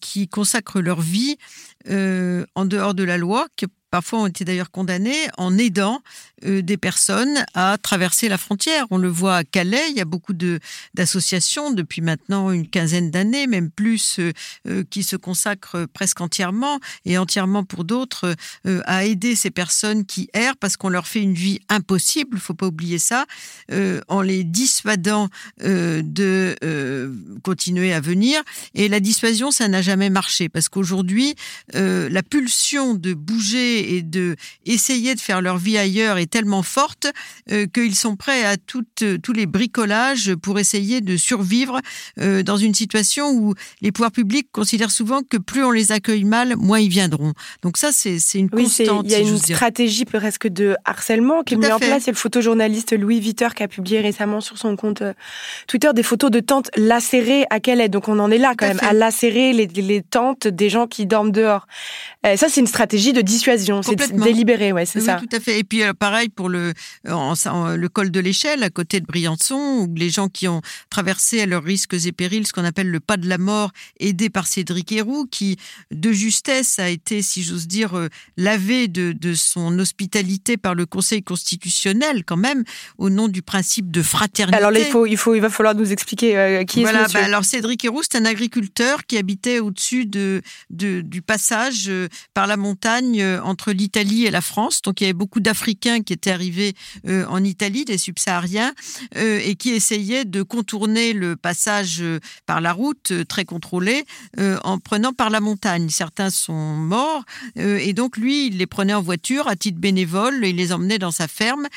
qui consacrent leur vie en dehors de la loi, que parfois ont été d'ailleurs condamnés en aidant euh, des personnes à traverser la frontière. On le voit à Calais, il y a beaucoup d'associations depuis maintenant une quinzaine d'années, même plus, euh, euh, qui se consacrent presque entièrement et entièrement pour d'autres à aider ces personnes qui errent parce qu'on leur fait une vie impossible. Faut pas oublier ça, en les dissuadant de continuer à venir. Et la dissuasion, ça n'a jamais marché parce qu'aujourd'hui, la pulsion de bouger et de essayer de faire leur vie ailleurs est tellement forte euh, qu'ils sont prêts à toutes, tous les bricolages pour essayer de survivre euh, dans une situation où les pouvoirs publics considèrent souvent que plus on les accueille mal, moins ils viendront. Donc ça, c'est une oui, constante. Il y a une stratégie presque de harcèlement qui est mise en place. C'est le photojournaliste Louis Viter qui a publié récemment sur son compte Twitter des photos de tentes lacérées à aide. Donc on en est là quand même, à lacérer les, les, tentes des gens qui dorment dehors. Euh, ça, c'est une stratégie de dissuasion, c'est délibéré, ouais, c'est ça. tout à fait. Et puis euh, pareil pour le le col de l'échelle à côté de Briançon, où les gens qui ont traversé à leurs risques et périls ce qu'on appelle le pas de la mort, aidé par Cédric Héroux, qui de justesse a été, si j'ose dire, euh, lavé de, de son hospitalité par le Conseil constitutionnel, quand même, au nom du principe de fraternité. Alors là, il faut, il faut, il va falloir nous expliquer qui est ce bah, alors Cédric Héroux, c'est un agriculteur qui habitait au-dessus de, de, du passage euh, par la montagne euh, entre l'Italie et la France. Donc il y avait beaucoup d'Africains qui étaient arrivés euh, en Italie, des subsahariens, et qui essayaient de contourner le passage par la route très contrôlée en prenant par la montagne. Certains sont morts, et donc lui, il les prenait en voiture à titre bénévole, il les emmenait dans sa ferme,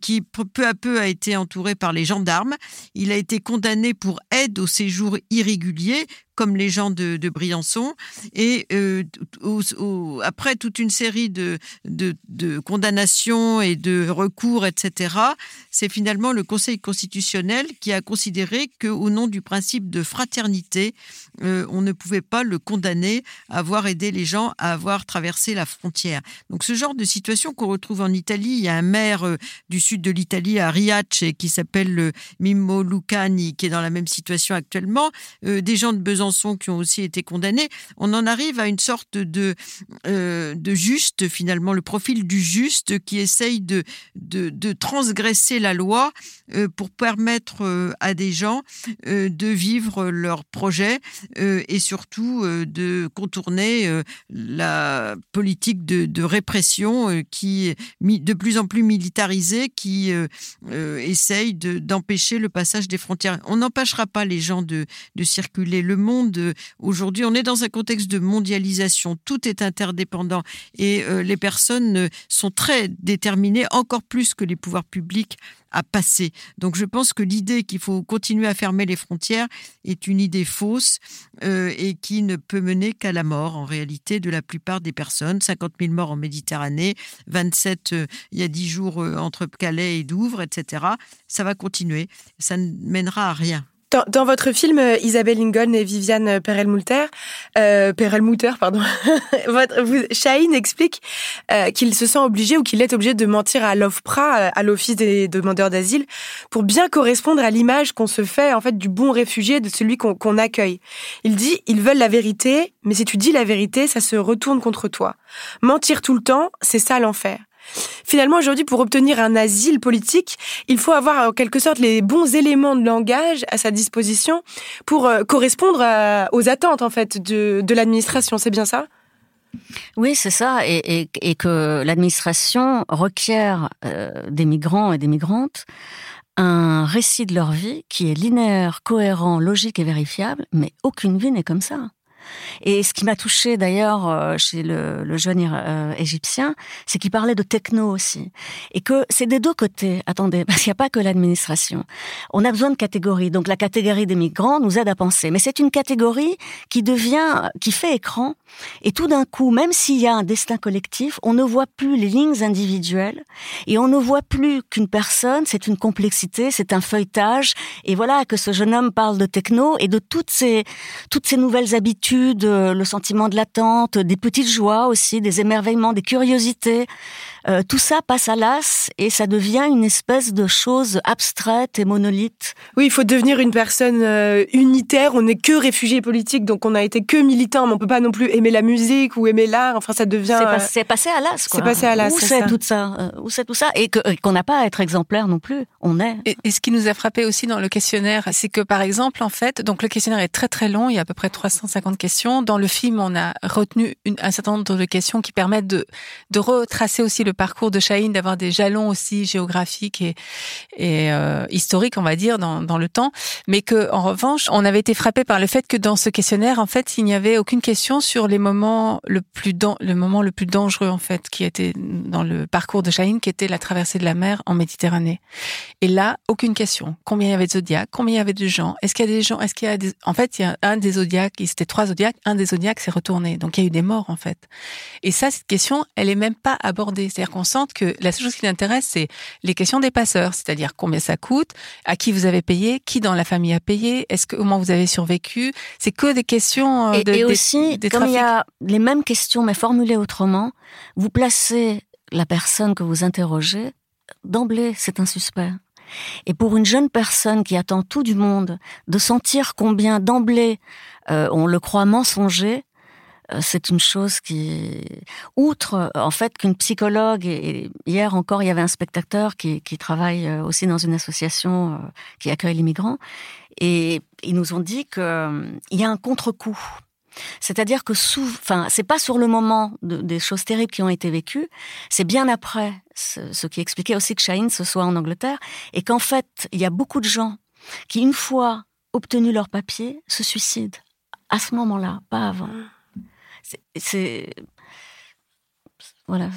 qui peu à peu a été entourée par les gendarmes. Il a été condamné pour aide au séjour irrégulier comme les gens de, Briançon. Et euh, après toute une série de, de, condamnations et de recours, etc., c'est finalement le Conseil constitutionnel qui a considéré qu'au nom du principe de fraternité, euh, on ne pouvait pas le condamner à avoir aidé les gens à avoir traversé la frontière. Donc ce genre de situation qu'on retrouve en Italie, il y a un maire euh, du sud de l'Italie à Riace qui s'appelle Mimmo Lucani qui est dans la même situation actuellement, des gens de Besançon qui ont aussi été condamnés, on en arrive à une sorte de, euh, de juste, finalement, le profil du juste qui essaye de, de, transgresser la loi euh, pour permettre euh, à des gens de vivre leur projet et surtout de contourner la politique de, répression qui est de plus en plus militarisée, qui essaye d'empêcher le passage des frontières. On n'empêchera pas les gens de, de circuler. Le monde aujourd'hui, on est dans un contexte de mondialisation, tout est interdépendant et euh, les personnes euh, sont très déterminées, encore plus que les pouvoirs publics, à passer. Donc je pense que l'idée qu'il faut continuer à fermer les frontières est une idée fausse euh, et qui ne peut mener qu'à la mort en réalité de la plupart des personnes. 50 000 morts en Méditerranée, 27 il y a 10 jours entre Calais et Douvres, etc. Ça va continuer. Ça ne mènera à rien. Dans, votre film, euh, Isabelle Lincoln et Viviane Perelmouter, euh, Perelmouter, pardon, votre, vous, explique euh, qu'il se sent obligé ou qu'il est obligé de mentir à l'OFPRA, euh, à l'Office des demandeurs d'asile, pour bien correspondre à l'image qu'on se fait en fait du bon réfugié, de celui qu'on accueille. Il dit, ils veulent la vérité, mais si tu dis la vérité, ça se retourne contre toi. Mentir tout le temps, c'est ça l'enfer. Finalement, aujourd'hui, pour obtenir un asile politique, il faut avoir en quelque sorte les bons éléments de langage à sa disposition pour euh, correspondre aux attentes en fait de, l'administration. C'est bien ça? Oui, c'est ça, et, que l'administration requiert euh, des migrants et des migrantes un récit de leur vie qui est linéaire, cohérent, logique et vérifiable, mais aucune vie n'est comme ça. Et ce qui m'a touché d'ailleurs euh, chez le, jeune euh, égyptien, c'est qu'il parlait de techno aussi. Et que c'est des deux côtés. Attendez, parce qu'il n'y a pas que l'administration. On a besoin de catégories. Donc la catégorie des migrants nous aide à penser. Mais c'est une catégorie qui devient, qui fait écran. Et tout d'un coup, même s'il y a un destin collectif, on ne voit plus les lignes individuelles. Et on ne voit plus qu'une personne, c'est une complexité, c'est un feuilletage. Et voilà que ce jeune homme parle de techno et de toutes ces, toutes ces nouvelles habitudes le sentiment de l'attente, des petites joies aussi, des émerveillements, des curiosités. Euh, tout ça passe à l'as et ça devient une espèce de chose abstraite et monolithe. Oui, il faut devenir une personne euh, unitaire. On n'est que réfugié politique, donc on a été que militant, mais on peut pas non plus aimer la musique ou aimer l'art. Enfin, ça devient. C'est, passé à l'as. C'est passé à l'as. Où c'est, tout ça euh, Où c'est tout ça? Et qu'on n'a pas à être exemplaire non plus. On est. Et, ce qui nous a frappé aussi dans le questionnaire, c'est que par exemple, en fait, donc le questionnaire est très très long. Il y a à peu près 350 questions. Dans le film, on a retenu un certain nombre de questions qui permettent de, de retracer aussi le parcours de Chahine d'avoir des jalons aussi géographiques et, euh, historiques, on va dire, dans, dans le temps, mais que en revanche, on avait été frappé par le fait que dans ce questionnaire, en fait, il n'y avait aucune question sur les moments le plus le moment le plus dangereux en fait qui était dans le parcours de Chahine, qui était la traversée de la mer en Méditerranée. Et là, aucune question. Combien il y avait de zodiacs? Combien il y avait de gens? Est-ce qu'il y a des gens? Est-ce qu'il y a des En fait, il y a un des zodiacs. C'était trois zodiacs. Un des zodiacs s'est retourné. Donc il y a eu des morts en fait. Et ça, cette question, elle est même pas abordée. C'est-à-dire qu'on sent que la seule chose qui l'intéresse, c'est les questions des passeurs, c'est-à-dire combien ça coûte, à qui vous avez payé, qui dans la famille a payé, est-ce que comment vous avez survécu. C'est que des questions. Euh, de, et, aussi, comme il y a les mêmes questions mais formulées autrement, vous placez la personne que vous interrogez d'emblée, c'est un suspect. Et pour une jeune personne qui attend tout du monde, de sentir combien d'emblée euh, on le croit mensonger, c'est une chose qui, outre en fait qu'une psychologue, et hier encore il y avait un spectateur qui, qui travaille euh, aussi dans une association qui accueille les migrants, et ils nous ont dit qu'il y a un contre-coup c'est-à-dire que sous, enfin, c'est pas sur le moment des choses terribles qui ont été vécues, c'est bien après, ce, qui expliquait aussi que Shaheen se soit en Angleterre, et qu'en fait, il y a beaucoup de gens qui, une fois obtenu leur papier, se suicident. À ce moment-là, pas avant. C'est, voilà,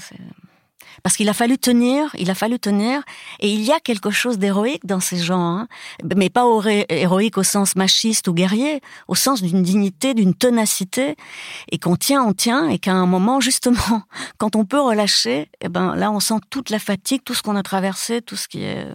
parce qu'il a fallu tenir, il a fallu tenir, et il y a quelque chose d'héroïque dans ces gens, hein. mais pas héroïque au sens machiste ou guerrier, au sens d'une dignité, d'une ténacité, et qu'on tient, on tient, et qu'à un moment justement, quand on peut relâcher, eh ben là on sent toute la fatigue, tout ce qu'on a traversé, tout ce qui est.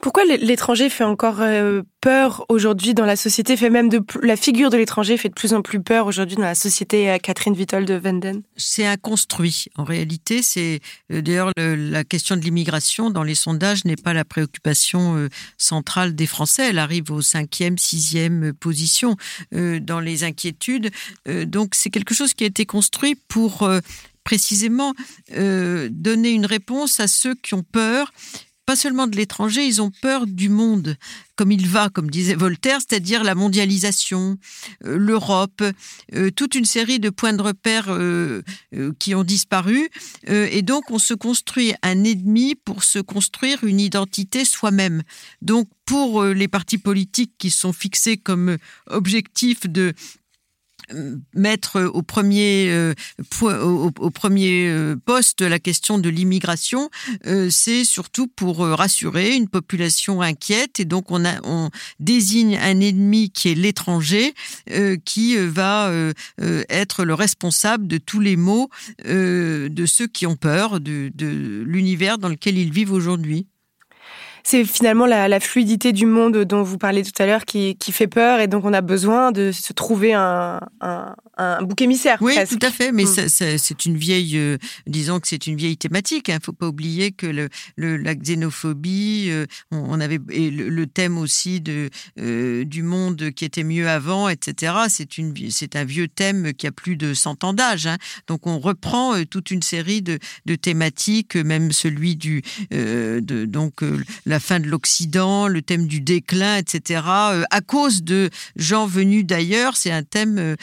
Pourquoi l'étranger fait encore euh, peur aujourd'hui dans la société, fait même la figure de l'étranger fait de plus en plus peur aujourd'hui dans la société à Catherine Vitol de Venden C'est un construit. En réalité, c'est euh, d'ailleurs la question de l'immigration dans les sondages n'est pas la préoccupation euh, centrale des Français. Elle arrive au cinquième, sixième position dans les inquiétudes. donc c'est quelque chose qui a été construit pour précisément donner une réponse à ceux qui ont peur pas seulement de l'étranger, ils ont peur du monde comme il va, comme disait Voltaire, c'est-à-dire la mondialisation, euh, l'Europe, euh, toute une série de points de repère euh, qui ont disparu. et donc, on se construit un ennemi pour se construire une identité soi-même. Donc, pour les partis politiques qui sont fixés comme objectif de mettre au premier, euh, euh, poste la question de l'immigration, euh, c'est surtout pour rassurer une population inquiète. Et donc on, désigne un ennemi qui est l'étranger qui va être le responsable de tous les maux de ceux qui ont peur de l'univers dans lequel ils vivent aujourd'hui c'est finalement la, fluidité du monde dont vous parlez tout à l'heure qui, fait peur et donc on a besoin de se trouver un, un bouc émissaire. Oui, tout à fait. Mais mm. c'est une vieille, euh, disons que c'est une vieille thématique. Il hein. ne faut pas oublier que le, la xénophobie, euh, on, avait et le, thème aussi de euh, du monde qui était mieux avant, etc. C'est une, c'est un vieux thème qui a plus de 100 ans d'âge. Hein. Donc on reprend toute une série de, de thématiques, même celui du, de, donc la fin de l'Occident, le thème du déclin, etc. à cause de gens venus d'ailleurs, c'est un thème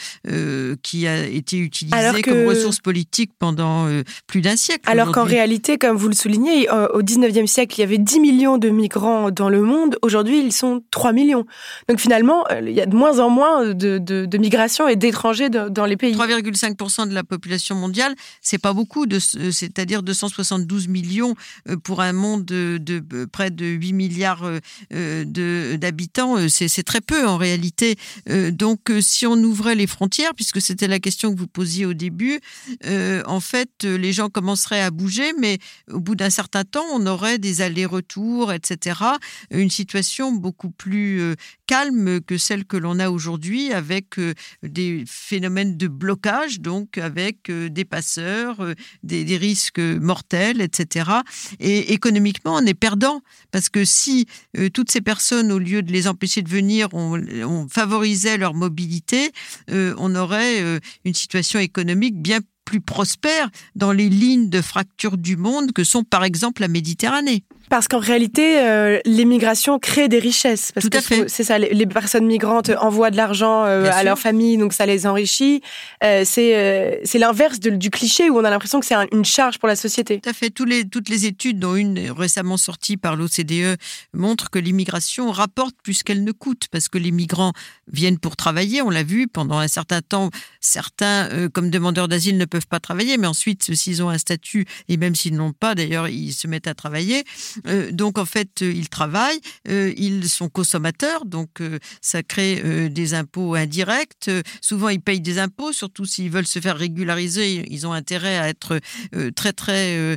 qui a été utilisé comme ressource politique pendant euh, plus d'un siècle. Alors qu'en réalité, comme vous le soulignez, au 19e siècle, il y avait 10 millions de migrants dans le monde. Aujourd'hui, ils sont 3 millions. Donc finalement, euh, il y a de moins en moins de, de, migration et d'étrangers dans les pays. 3,5% de la population mondiale, c'est pas beaucoup, c'est-à-dire 272 millions euh, pour un monde de, de près de 8 milliards d'habitants. C'est très peu en réalité. Donc si on ouvrait les frontières, puisque c'était la question que vous posiez au début, euh, en fait, les gens commenceraient à bouger, mais au bout d'un certain temps, on aurait des allers-retours, etc. Une situation beaucoup plus euh, calme que celle que l'on a aujourd'hui, avec euh, des phénomènes de blocage, donc avec des passeurs, des, risques mortels, etc. Et économiquement, on est perdant, parce que si toutes ces personnes, au lieu de les empêcher de venir, on, favorisait leur mobilité, on aurait euh, une situation économique bien plus prospère dans les lignes de fracture du monde que sont par exemple la Méditerranée. Parce qu'en réalité, euh, l'immigration crée des richesses. Parce Tout que à fait. C'est ça, les, les personnes migrantes envoient de l'argent euh, à sûr. leur famille, donc ça les enrichit. Euh, c'est euh, c'est l'inverse du cliché où on a l'impression que c'est un- une charge pour la société. Tout à fait. Tous les, toutes les études, dont une récemment sortie par l'OCDE, montrent que l'immigration rapporte plus qu'elle ne coûte, parce que les migrants viennent pour travailler. On l'a vu pendant un certain temps. Certains, comme demandeurs d'asile, ne peuvent pas travailler, mais ensuite, s'ils ont un statut, et même s'ils n'ont pas, d'ailleurs, ils se mettent à travailler. Euh, donc, en fait, euh, ils travaillent. euh, ils sont consommateurs, donc ça crée des impôts indirects. Souvent, ils payent des impôts, surtout s'ils veulent se faire régulariser. Ils ont intérêt à être très très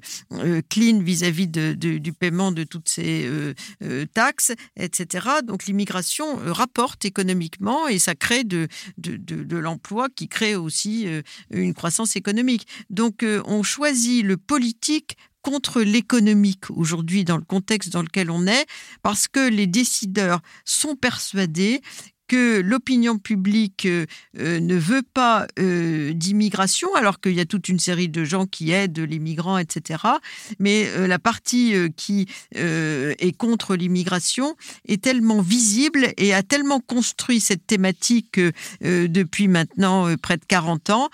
clean vis-à-vis du paiement de toutes ces taxes, etc. Donc l'immigration rapporte économiquement et ça crée de, l'emploi qui crée aussi une croissance économique. Donc on choisit le politique contre l'économique aujourd'hui dans le contexte dans lequel on est, parce que les décideurs sont persuadés que l'opinion publique euh, euh, ne veut pas euh, d'immigration, alors qu'il y a toute une série de gens qui aident les migrants, etc. Mais la partie qui est contre l'immigration est tellement visible et a tellement construit cette thématique depuis maintenant près de 40 ans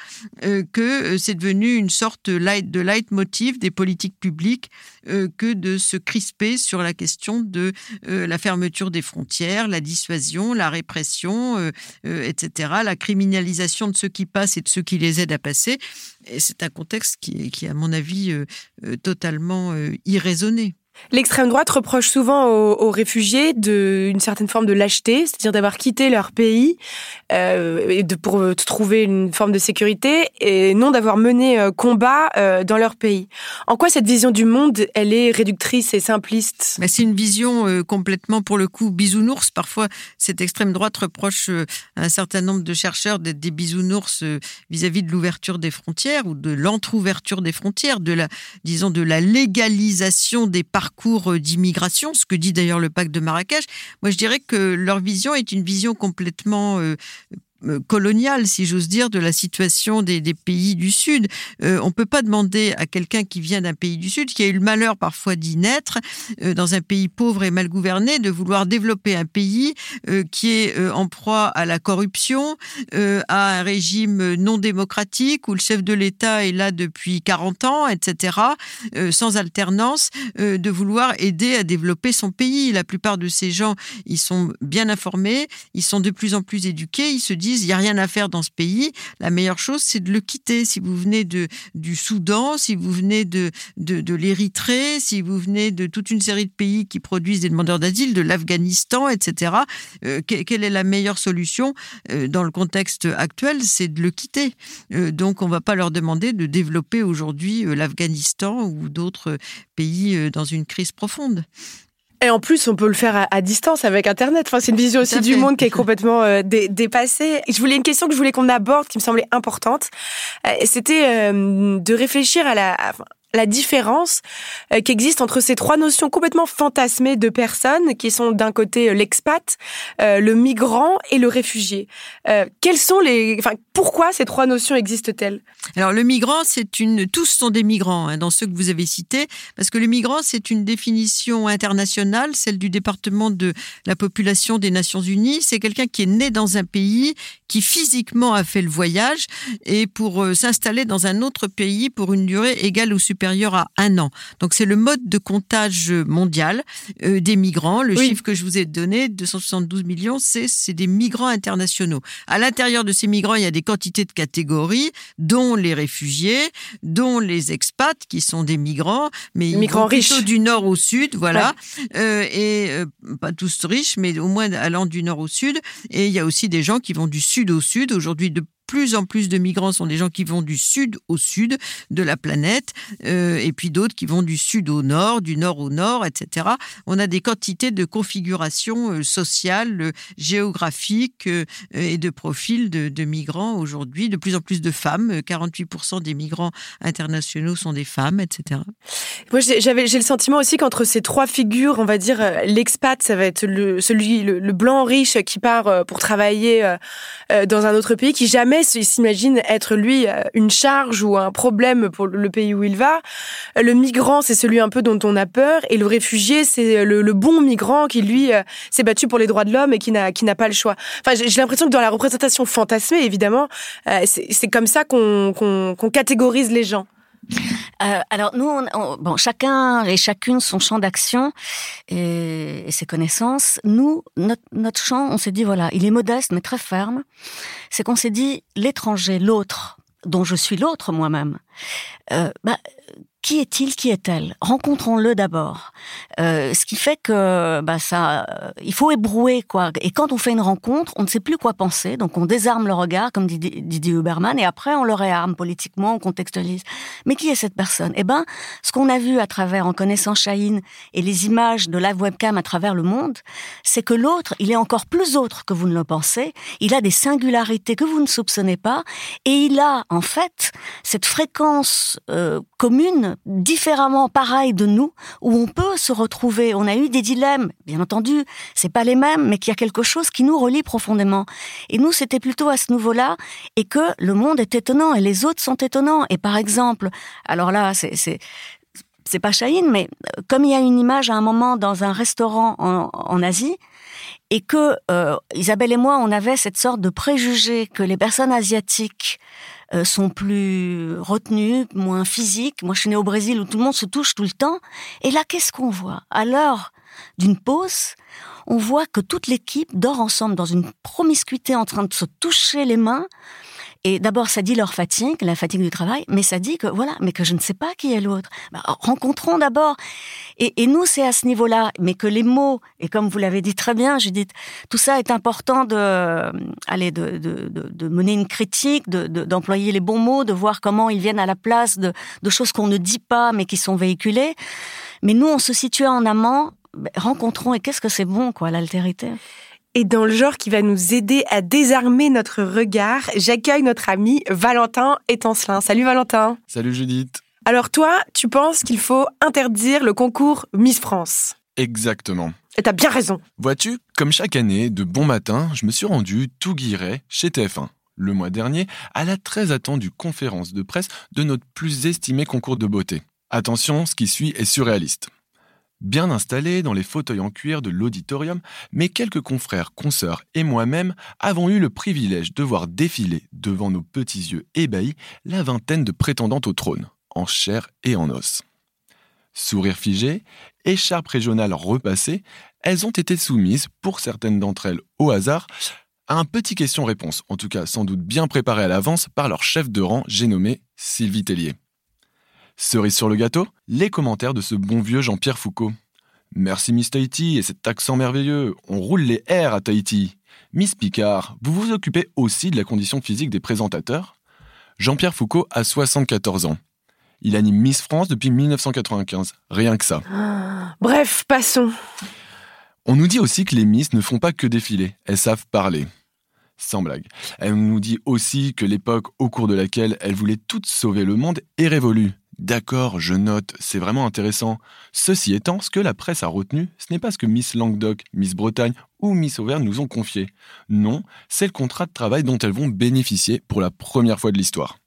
que c'est devenu une sorte light- de leitmotiv des politiques publiques que de se crisper sur la question de la fermeture des frontières, la dissuasion, la répression, euh, euh, etc., la criminalisation de ceux qui passent et de ceux qui les aident à passer. C'est un contexte qui est, qui est, à mon avis, euh, totalement irraisonné. L'extrême droite reproche souvent aux, réfugiés de, une certaine forme de lâcheté, c'est-à-dire d'avoir quitté leur pays euh, pour euh, trouver une forme de sécurité et non d'avoir mené euh, combat dans leur pays. En quoi cette vision du monde, elle est réductrice et simpliste? C'est une vision complètement, pour le coup, bisounours. Parfois, cette extrême droite reproche à un certain nombre de chercheurs d'être des bisounours vis-à-vis de l'ouverture des frontières ou de l'entr'ouverture des frontières, de la, disons, de la légalisation des parcours euh, d'immigration, ce que dit d'ailleurs le pacte de Marrakech. Moi, je dirais que leur vision est une vision complètement euh, coloniale, si j'ose dire, de la situation des, pays du Sud. Euh, on ne peut pas demander à quelqu'un qui vient d'un pays du Sud, qui a eu le malheur parfois d'y naître, euh, dans un pays pauvre et mal gouverné, de vouloir développer un pays euh, qui est euh, en proie à la corruption, euh, à un régime non démocratique où le chef de l'État est là depuis 40 ans, etc., euh, sans alternance, euh, de vouloir aider à développer son pays. La plupart de ces gens, ils sont bien informés, ils sont de plus en plus éduqués, ils se disent, il n'y a rien à faire dans ce pays, la meilleure chose, c'est de le quitter. Si vous venez du Soudan, si vous venez de, l'Érythrée, si vous venez de toute une série de pays qui produisent des demandeurs d'asile, de l'Afghanistan, etc., euh, que- quelle est la meilleure solution euh, dans le contexte actuel C'est de le quitter. Euh, donc, on ne va pas leur demander de développer aujourd'hui l'Afghanistan ou d'autres pays dans une crise profonde. Et en plus, on peut le faire à, à distance avec Internet. Enfin, c'est une vision aussi du monde qui est complètement euh, dé- dépassée. Je voulais une question que je voulais qu'on aborde, qui me semblait importante. Euh, C'était euh, de réfléchir à la, à la différence qui existe entre ces trois notions complètement fantasmées de personnes, qui sont d'un côté l'expat, le migrant et le réfugié. Quelles sont les, enfin, pourquoi ces trois notions existent-elles? Alors le migrant, c'est une, tous sont des migrants hein, dans ceux que vous avez cités, parce que le migrant, c'est une définition internationale, celle du département de la population des Nations Unies. C'est quelqu'un qui est né dans un pays, qui physiquement a fait le voyage et pour euh, s'installer dans un autre pays pour une durée égale ou supérieure à un an. Donc c'est le mode de comptage mondial euh, des migrants. Le Oui. chiffre que je vous ai donné, 272 millions, c'est c'est des migrants internationaux. À l'intérieur de ces migrants, il y a des quantités de catégories, dont les réfugiés, dont les expats, qui sont des migrants, mais ils Migrants riches. du nord au sud, voilà. Euh, et euh, pas tous riches, mais au moins allant du nord au sud. Et il y a aussi des gens qui vont du sud au sud. Aujourd'hui, de plus en plus de migrants sont des gens qui vont du sud au sud de la planète, euh, et puis d'autres qui vont du sud au nord, du nord au nord, etc. On a des quantités de configurations euh, sociales, euh, géographiques et de profils de, migrants aujourd'hui. De plus en plus de femmes, euh, 48% des migrants internationaux sont des femmes, etc. Moi, j'avais, j'ai le sentiment aussi qu'entre ces trois figures, on va dire, l'expat, ça va être celui, le, blanc riche qui part pour travailler dans un autre pays, qui jamais jamais s'imagine être lui euh, une charge ou un problème pour le pays où il va. Le migrant, c'est celui un peu dont on a peur, et le réfugié, c'est le, bon migrant qui lui euh, s'est battu pour les droits de l'homme et qui n'a qui n'a pas le choix. Enfin, j'ai l'impression que dans la représentation fantasmée, évidemment, euh, c'est comme ça qu'on qu'on catégorise les gens. Euh, alors nous, bon, chacun et chacune son champ d'action et, ses connaissances. Nous, notre, champ, on s'est dit voilà, il est modeste mais très ferme. C'est qu'on s'est dit l'étranger, l'autre, dont je suis l'autre moi-même. Euh, bah, qui est-il, qui est-elle? Rencontrons-le d'abord. Euh, ce qui fait que bah ça, euh, il faut ébrouer quoi. Et quand on fait une rencontre, on ne sait plus quoi penser, donc on désarme le regard, comme dit Didier Huberman, et après on le réarme politiquement, on contextualise. Mais qui est cette personne? Eh ben, ce qu'on a vu à travers, en connaissant Chahine et les images de live webcam à travers le monde, c'est que l'autre, il est encore plus autre que vous ne le pensez. Il a des singularités que vous ne soupçonnez pas, et il a en fait cette fréquence euh, commune différemment pareil de nous, où on peut se retrouver. On a eu des dilemmes, bien entendu, c'est pas les mêmes, mais qu'il y a quelque chose qui nous relie profondément. Et nous, c'était plutôt à ce niveau-là, et que le monde est étonnant, et les autres sont étonnants. Et par exemple, alors là, c'est c'est pas Chahine, mais euh, comme il y a une image à un moment dans un restaurant en, Asie, et que euh, Isabelle et moi, on avait cette sorte de préjugé que les personnes asiatiques sont plus retenus, moins physiques. Moi, je suis née au Brésil où tout le monde se touche tout le temps. Et là, qu'est-ce qu'on voit? À l'heure d'une pause, on voit que toute l'équipe dort ensemble dans une promiscuité en train de se toucher les mains et d'abord, ça dit leur fatigue, la fatigue du travail, mais ça dit que voilà, mais que je ne sais pas qui est l'autre. Bah, rencontrons d'abord. Et, nous, c'est à ce niveau-là, mais que les mots, et comme vous l'avez dit très bien, Judith, tout ça est important de, euh, aller de, de, de, mener une critique, d'employer les bons mots, de voir comment ils viennent à la place de, de choses qu'on ne dit pas, mais qui sont véhiculées. Mais nous, on se situe en amont, bah, rencontrons, et qu'est-ce que c'est bon, quoi, l'altérité? Et dans le genre qui va nous aider à désarmer notre regard, j'accueille notre ami Valentin Étancelin. Salut Valentin. Salut Judith. Alors toi, tu penses qu'il faut interdire le concours Miss France? Exactement. Et t'as bien raison. Vois-tu, comme chaque année, de bon matin, je me suis rendu tout guiret chez TF1 le mois dernier à la très attendue conférence de presse de notre plus estimé concours de beauté. Attention, ce qui suit est surréaliste. Bien installés dans les fauteuils en cuir de l'auditorium, mes quelques confrères, consoeurs et moi-même avons eu le privilège de voir défiler devant nos petits yeux ébahis la vingtaine de prétendantes au trône, en chair et en os. Sourire figé, écharpe régionale repassée, elles ont été soumises, pour certaines d'entre elles au hasard, à un petit question-réponse, en tout cas sans doute bien préparé à l'avance par leur chef de rang, j'ai nommé Sylvie Tellier. Cerise sur le gâteau, les commentaires de ce bon vieux Jean-Pierre Foucault. Merci Miss Tahiti et cet accent merveilleux. On roule les airs à Tahiti. Miss Picard, vous vous occupez aussi de la condition physique des présentateurs? Jean-Pierre Foucault a 74 ans. Il anime Miss France depuis 1995. Rien que ça. bref, passons. On nous dit aussi que les Miss ne font pas que défiler, elles savent parler. Sans blague. Elle nous dit aussi que l'époque au cours de laquelle elles voulaient toutes sauver le monde est révolue. D'accord, je note, c'est vraiment intéressant. Ceci étant, ce que la presse a retenu, ce n'est pas ce que Miss Languedoc, Miss Bretagne ou Miss Auvergne nous ont confié. Non, c'est le contrat de travail dont elles vont bénéficier pour la première fois de l'histoire.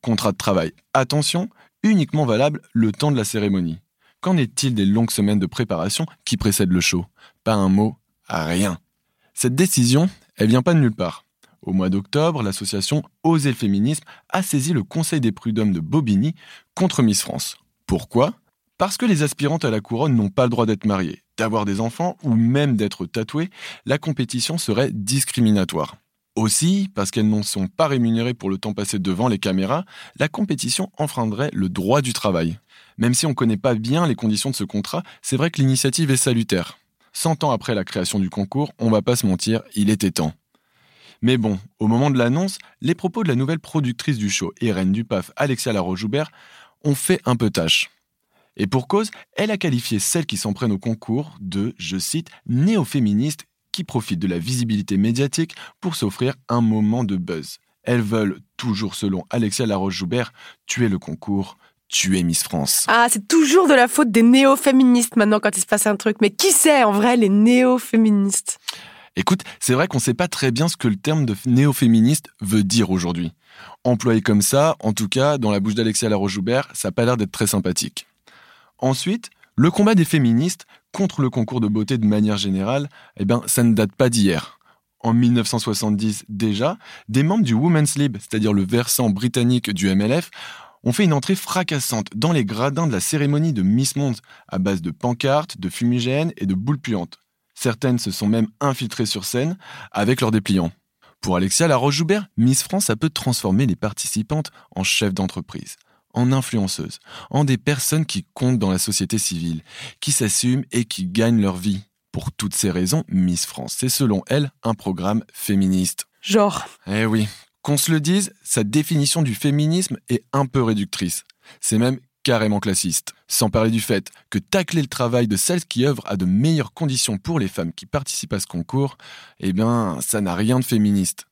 Contrat de travail, attention, uniquement valable le temps de la cérémonie. Qu'en est-il des longues semaines de préparation qui précèdent le show? Pas un mot, rien. Cette décision, elle vient pas de nulle part. Au mois d'octobre, l'association Oser le féminisme a saisi le Conseil des prud'hommes de Bobigny contre Miss France. Pourquoi? Parce que les aspirantes à la couronne n'ont pas le droit d'être mariées, d'avoir des enfants ou même d'être tatouées, la compétition serait discriminatoire. Aussi, parce qu'elles n'en sont pas rémunérées pour le temps passé devant les caméras, la compétition enfreindrait le droit du travail. Même si on ne connaît pas bien les conditions de ce contrat, c'est vrai que l'initiative est salutaire. Cent ans après la création du concours, on va pas se mentir, il était temps. Mais bon, au moment de l'annonce, les propos de la nouvelle productrice du show et reine du PAF, Alexia Laroche-Joubert, ont fait un peu tâche. Et pour cause, elle a qualifié celles qui s'en prennent au concours de, je cite, néo-féministes qui profitent de la visibilité médiatique pour s'offrir un moment de buzz. Elles veulent, toujours selon Alexia Laroche-Joubert, tuer le concours, tuer Miss France. Ah, c'est toujours de la faute des néo-féministes maintenant quand il se passe un truc. Mais qui c'est en vrai les néo-féministes? Écoute, c'est vrai qu'on ne sait pas très bien ce que le terme de néo-féministe veut dire aujourd'hui. Employé comme ça, en tout cas, dans la bouche d'Alexia Laroche-Joubert, ça n'a pas l'air d'être très sympathique. Ensuite, le combat des féministes contre le concours de beauté de manière générale, eh ben, ça ne date pas d'hier. En 1970 déjà, des membres du Women's Lib, c'est-à-dire le versant britannique du MLF, ont fait une entrée fracassante dans les gradins de la cérémonie de Miss Monde à base de pancartes, de fumigènes et de boules puantes. Certaines se sont même infiltrées sur scène avec leurs dépliants. Pour Alexia Laroche-Joubert, Miss France a peu transformé les participantes en chefs d'entreprise, en influenceuses, en des personnes qui comptent dans la société civile, qui s'assument et qui gagnent leur vie. Pour toutes ces raisons, Miss France, c'est selon elle un programme féministe. Genre. Eh oui, qu'on se le dise, sa définition du féminisme est un peu réductrice. C'est même carrément classiste. Sans parler du fait que tacler le travail de celles qui œuvrent à de meilleures conditions pour les femmes qui participent à ce concours, eh bien, ça n'a rien de féministe.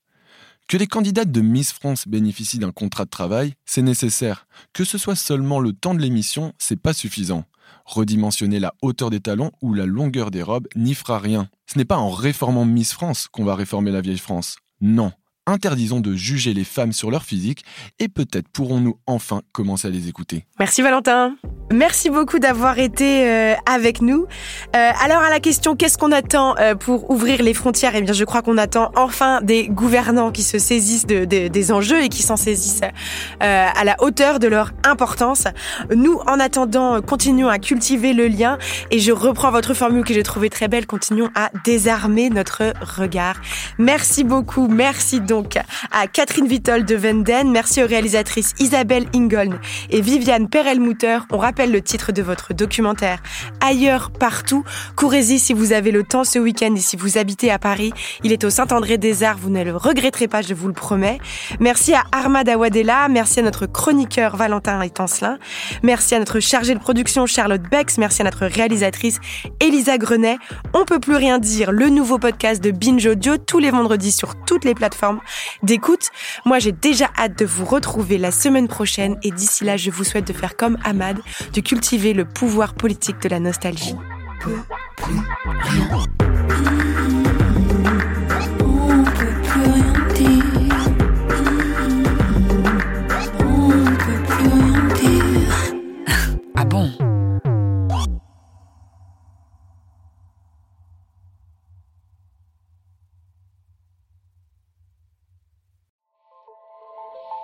Que les candidates de Miss France bénéficient d'un contrat de travail, c'est nécessaire. Que ce soit seulement le temps de l'émission, c'est pas suffisant. Redimensionner la hauteur des talons ou la longueur des robes n'y fera rien. Ce n'est pas en réformant Miss France qu'on va réformer la vieille France. Non, interdisons de juger les femmes sur leur physique et peut-être pourrons-nous enfin commencer à les écouter. Merci Valentin. Merci beaucoup d'avoir été euh, avec nous. Euh, alors à la question qu'est-ce qu'on attend euh, pour ouvrir les frontières? Eh bien je crois qu'on attend enfin des gouvernants qui se saisissent de, de, des enjeux et qui s'en saisissent à la hauteur de leur importance. Nous en attendant continuons à cultiver le lien et je reprends votre formule que j'ai trouvée très belle, continuons à désarmer notre regard. Merci beaucoup, merci donc à Catherine Vitol de Venden, merci aux réalisatrices Isabelle Ingoln et Viviane Perelmutter. On rappelle le titre de votre documentaire Ailleurs, partout. Courez-y si vous avez le temps ce week-end et si vous habitez à Paris. Il est au Saint-André-des-Arts, vous ne le regretterez pas, je vous le promets. Merci à Armad Awadela, merci à notre chroniqueur Valentin Etancelin, merci à notre chargée de production Charlotte Bex, merci à notre réalisatrice Elisa Grenet. On peut plus rien dire, le nouveau podcast de Binge Audio tous les vendredis sur toutes les plateformes d'écoute. Moi, j'ai déjà hâte de vous retrouver la semaine prochaine et d'ici là, je vous souhaite de faire comme Ahmad, de cultiver le pouvoir politique de la nostalgie.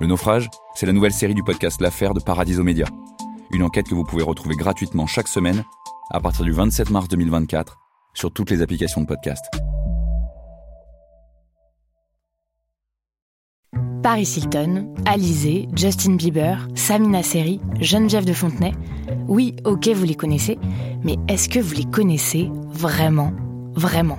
Le naufrage, c'est la nouvelle série du podcast L'Affaire de Paradiso Média une enquête que vous pouvez retrouver gratuitement chaque semaine à partir du 27 mars 2024 sur toutes les applications de podcast. Paris Hilton, Alizé, Justin Bieber, Samina Seri, Geneviève de Fontenay. Oui, ok, vous les connaissez, mais est-ce que vous les connaissez vraiment? Vraiment